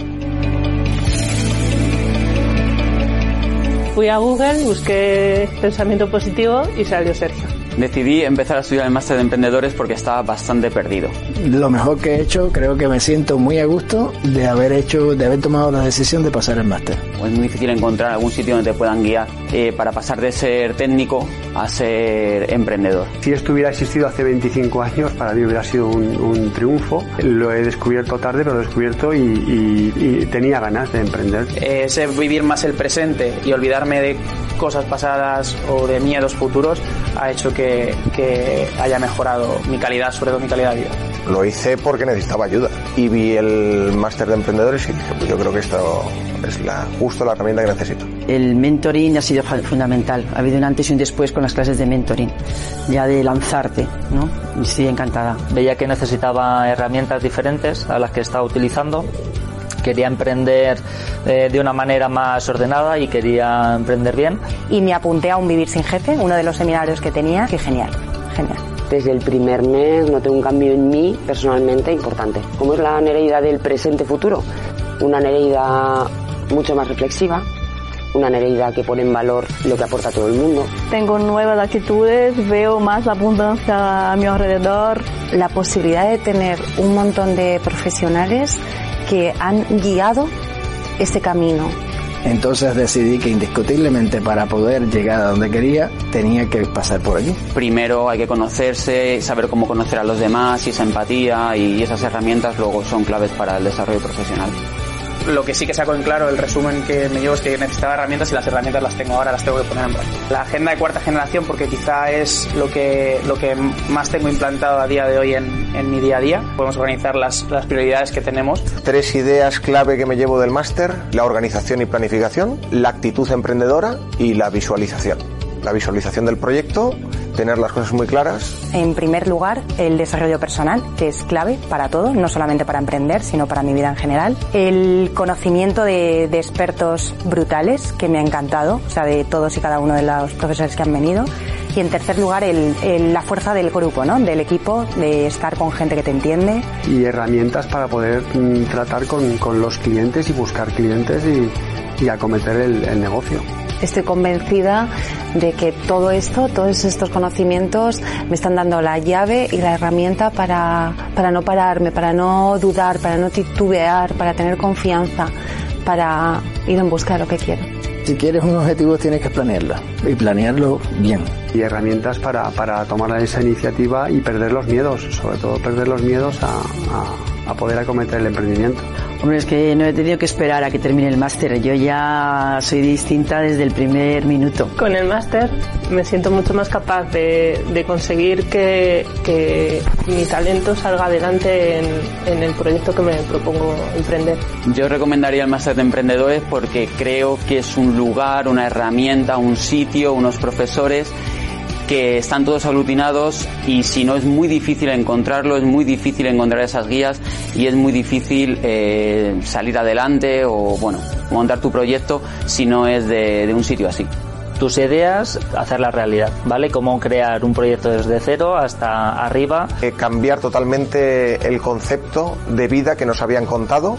S38: Fui a Google, busqué pensamiento positivo y salió Sergio.
S34: Decidí empezar a estudiar el máster de emprendedores porque estaba bastante perdido.
S39: Lo mejor que he hecho, creo que me siento muy a gusto de haber hecho, de haber tomado la decisión de pasar el máster.
S34: Es muy difícil encontrar algún sitio donde te puedan guiar eh, para pasar de ser técnico a ser emprendedor.
S33: Si esto hubiera existido hace 25 años, para mí hubiera sido un, un triunfo. Lo he descubierto tarde, pero lo he descubierto y, y, y tenía ganas de emprender.
S36: Eh, sé vivir más el presente y olvidarme de cosas pasadas o de miedos futuros ha hecho que
S21: que, que haya mejorado mi calidad, sobre todo mi calidad de vida.
S40: Lo hice porque necesitaba ayuda y vi el máster de emprendedores y dije, pues yo creo que esto es la, justo la herramienta que necesito.
S20: El mentoring ha sido fundamental. Ha habido un antes y un después con las clases de mentoring, ya de lanzarte, ¿no? Y estoy encantada.
S17: Veía que necesitaba herramientas diferentes a las que estaba utilizando quería emprender eh, de una manera más ordenada y quería emprender bien.
S39: Y me apunté a un Vivir sin Jefe, uno de los seminarios que tenía, y genial, genial.
S41: Desde el primer mes noté un cambio en mí personalmente importante. ¿Cómo es la Nereida del presente-futuro? Una Nereida mucho más reflexiva, una Nereida que pone en valor lo que aporta todo el mundo.
S38: Tengo nuevas actitudes, veo más abundancia a mi alrededor.
S40: La
S39: posibilidad de tener un montón de profesionales que han guiado este camino.
S42: Entonces decidí que indiscutiblemente para poder llegar a donde quería tenía que pasar por allí.
S34: Primero hay que conocerse, saber cómo conocer a los demás y esa empatía y esas herramientas luego son claves para el desarrollo profesional
S21: lo que sí que saco en claro, el resumen que me llevo es que necesitaba herramientas y las herramientas las tengo ahora, las tengo que poner en práctica. La agenda de cuarta generación, porque quizá es lo que, lo que más tengo implantado a día de hoy en, en mi día a día. Podemos organizar las, las prioridades que tenemos.
S40: Tres ideas clave que me llevo del máster, la organización y planificación, la actitud emprendedora y la visualización. La visualización del proyecto tener las cosas muy claras.
S39: En primer lugar, el desarrollo personal, que es clave para todo, no solamente para emprender, sino para mi vida en general. El conocimiento de, expertos brutales, que me ha encantado, o sea, de todos y cada uno de los profesores que han venido. Y en tercer lugar, el, la fuerza del grupo, ¿no? Del equipo, de estar con gente que te entiende.
S33: Y herramientas para poder mm, tratar con, con, los clientes y buscar clientes y, y acometer el, el negocio.
S39: Estoy convencida de que todo esto, todos estos conocimientos me están dando la llave y la herramienta para, para no pararme, para no dudar, para no titubear, para tener confianza, para ir en busca de lo que quiero.
S42: Si quieres un objetivo tienes que planearlo y planearlo bien.
S33: Y herramientas para, para tomar esa iniciativa y perder los miedos, sobre todo perder los miedos a, a poder acometer el emprendimiento.
S20: Hombre, es que no he tenido que esperar a que termine el máster. Yo ya soy distinta desde el primer minuto.
S38: Con el máster me siento mucho más capaz de, conseguir que, mi talento salga adelante en, en, el proyecto que me propongo emprender.
S34: Yo recomendaría el máster de emprendedores porque creo que es un lugar, una herramienta, un sitio, unos profesores que están todos aglutinados y si no es muy difícil encontrarlo, es muy difícil encontrar esas guías y es muy difícil eh, salir adelante o bueno, montar tu proyecto si no es de, un sitio así
S17: tus ideas, hacerla realidad, ¿vale? Cómo crear un proyecto desde cero hasta arriba.
S40: Eh, cambiar totalmente el concepto de vida que nos habían contado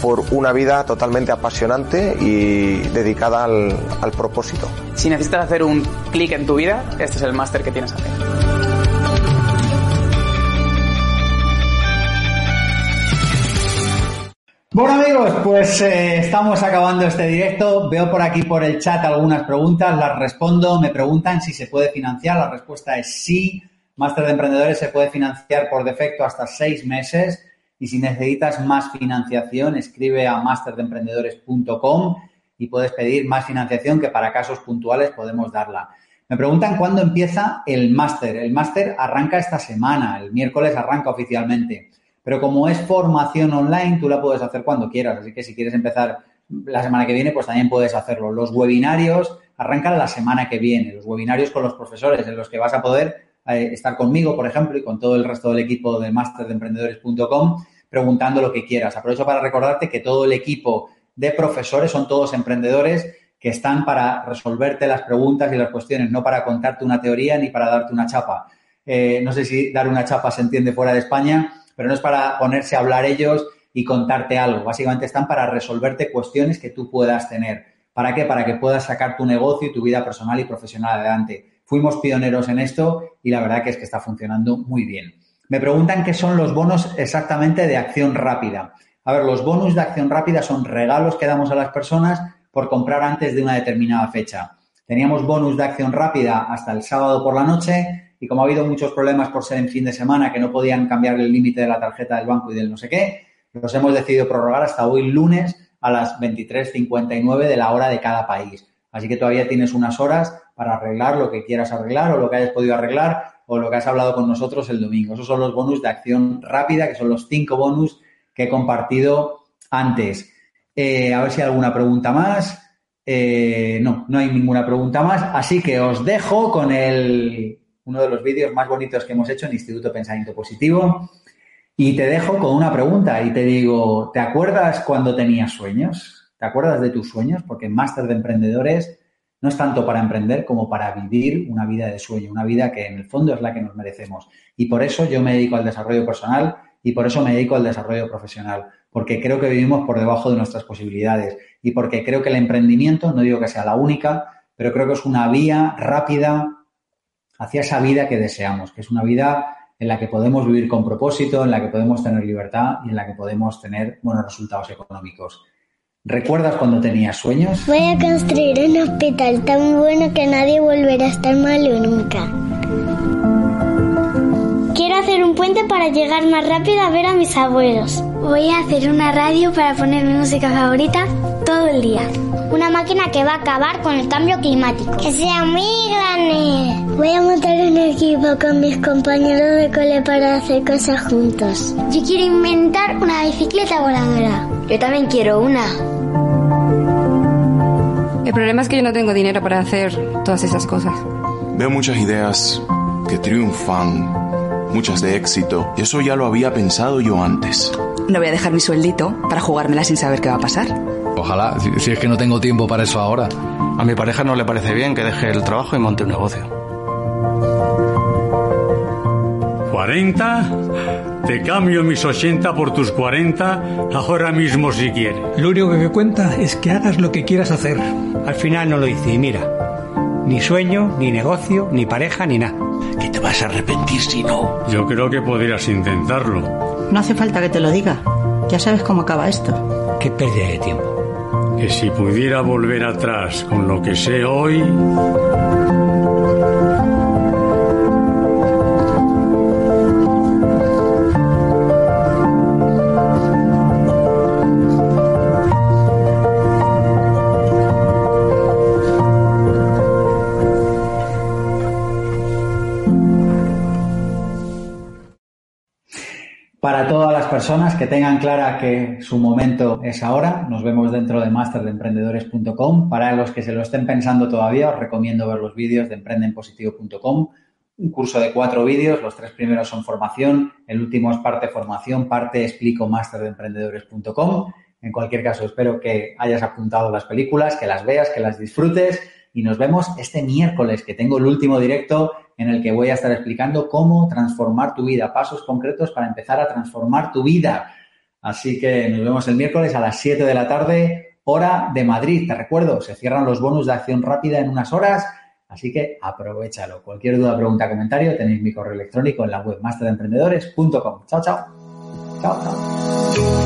S40: por una vida totalmente apasionante y dedicada al, al propósito.
S21: Si necesitas hacer un clic en tu vida, este es el máster que tienes que hacer.
S2: Bueno amigos, pues eh, estamos acabando este directo. Veo por aquí por el chat algunas preguntas, las respondo. Me preguntan si se puede financiar. La respuesta es sí. Máster de Emprendedores se puede financiar por defecto hasta seis meses. Y si necesitas más financiación, escribe a masterdeemprendedores.com y puedes pedir más financiación que para casos puntuales podemos darla. Me preguntan cuándo empieza el máster. El máster arranca esta semana, el miércoles arranca oficialmente. Pero como es formación online, tú la puedes hacer cuando quieras. Así que si quieres empezar la semana que viene, pues también puedes hacerlo. Los webinarios arrancan la semana que viene. Los webinarios con los profesores en los que vas a poder eh, estar conmigo, por ejemplo, y con todo el resto del equipo de masterdeemprendedores.com preguntando lo que quieras. Aprovecho para recordarte que todo el equipo de profesores son todos emprendedores que están para resolverte las preguntas y las cuestiones, no para contarte una teoría ni para darte una chapa. Eh, no sé si dar una chapa se entiende fuera de España, pero no es para ponerse a hablar ellos y contarte algo. Básicamente están para resolverte cuestiones que tú puedas tener. ¿Para qué? Para que puedas sacar tu negocio y tu vida personal y profesional adelante fuimos pioneros en esto y la verdad que es que está funcionando muy bien. Me preguntan qué son los bonos exactamente de acción rápida. A ver, los bonos de acción rápida son regalos que damos a las personas por comprar antes de una determinada fecha. Teníamos bonus de acción rápida hasta el sábado por la noche y como ha habido muchos problemas por ser en fin de semana que no podían cambiar el límite de la tarjeta del banco y del no sé qué, los hemos decidido prorrogar hasta hoy lunes a las 23.59 de la hora de cada país. Así que todavía tienes unas horas para arreglar lo que quieras arreglar o lo que hayas podido arreglar o lo que has hablado con nosotros el domingo. Esos son los bonus de acción rápida, que son los cinco bonus que he compartido antes. Eh, a ver si hay alguna pregunta más. Eh, no, no hay ninguna pregunta más. Así que os dejo con el, uno de los vídeos más bonitos que hemos hecho en Instituto Pensamiento Positivo. Y te dejo con una pregunta y te digo, ¿te acuerdas cuando tenías sueños? ¿Te acuerdas de tus sueños? Porque en Máster de Emprendedores no es tanto para emprender como para vivir una vida de sueño, una vida que en el fondo es la que nos merecemos. Y por eso yo me dedico al desarrollo personal y por eso me dedico al desarrollo profesional, porque creo que vivimos por debajo de nuestras posibilidades y porque creo que el emprendimiento, no digo que sea la única, pero creo que es una vía rápida hacia esa vida que deseamos, que es una vida en la que podemos vivir con propósito, en la que podemos tener libertad y en la que podemos tener buenos resultados económicos. ¿Recuerdas cuando tenías sueños?
S43: Voy a construir un hospital tan bueno que nadie volverá a estar malo nunca. Quiero hacer un puente para llegar más rápido a ver a mis abuelos. Voy a hacer una radio para poner mi música favorita todo el día. Una máquina que va a acabar con el cambio climático. Que sea muy grande. Voy a montar un equipo con mis compañeros de cole para hacer cosas juntos. Yo quiero inventar una bicicleta voladora. Yo también quiero una.
S44: El problema es que yo no tengo dinero para hacer todas esas cosas.
S26: Veo muchas ideas que triunfan, muchas de éxito, y eso ya lo había pensado yo antes.
S45: No voy a dejar mi sueldito para jugármela sin saber qué va a pasar.
S46: Ojalá, si, si es que no tengo tiempo para eso ahora.
S47: A mi pareja no le parece bien que deje el trabajo y monte un negocio.
S48: ¿40? Te cambio mis 80 por tus 40 ahora mismo si quieres.
S49: Lo único que cuenta es que hagas lo que quieras hacer.
S50: Al final no lo hice y mira, ni sueño, ni negocio, ni pareja, ni nada.
S47: Que te vas a arrepentir si no.
S48: Yo creo que podrías intentarlo.
S51: No hace falta que te lo diga. Ya sabes cómo acaba esto.
S50: Qué pérdida de tiempo.
S48: Que si pudiera volver atrás con lo que sé hoy...
S2: personas que tengan clara que su momento es ahora, nos vemos dentro de masterdeemprendedores.com. Para los que se lo estén pensando todavía, os recomiendo ver los vídeos de emprendenpositivo.com. Un curso de cuatro vídeos, los tres primeros son formación, el último es parte formación, parte explico masterdeemprendedores.com. En cualquier caso, espero que hayas apuntado las películas, que las veas, que las disfrutes y nos vemos este miércoles que tengo el último directo en el que voy a estar explicando cómo transformar tu vida, pasos concretos para empezar a transformar tu vida. Así que nos vemos el miércoles a las 7 de la tarde, hora de Madrid. Te recuerdo, se cierran los bonus de acción rápida en unas horas, así que aprovechalo. Cualquier duda, pregunta, comentario, tenéis mi correo electrónico en la web masteremprendedores.com. Chao, chao. Chao, chao.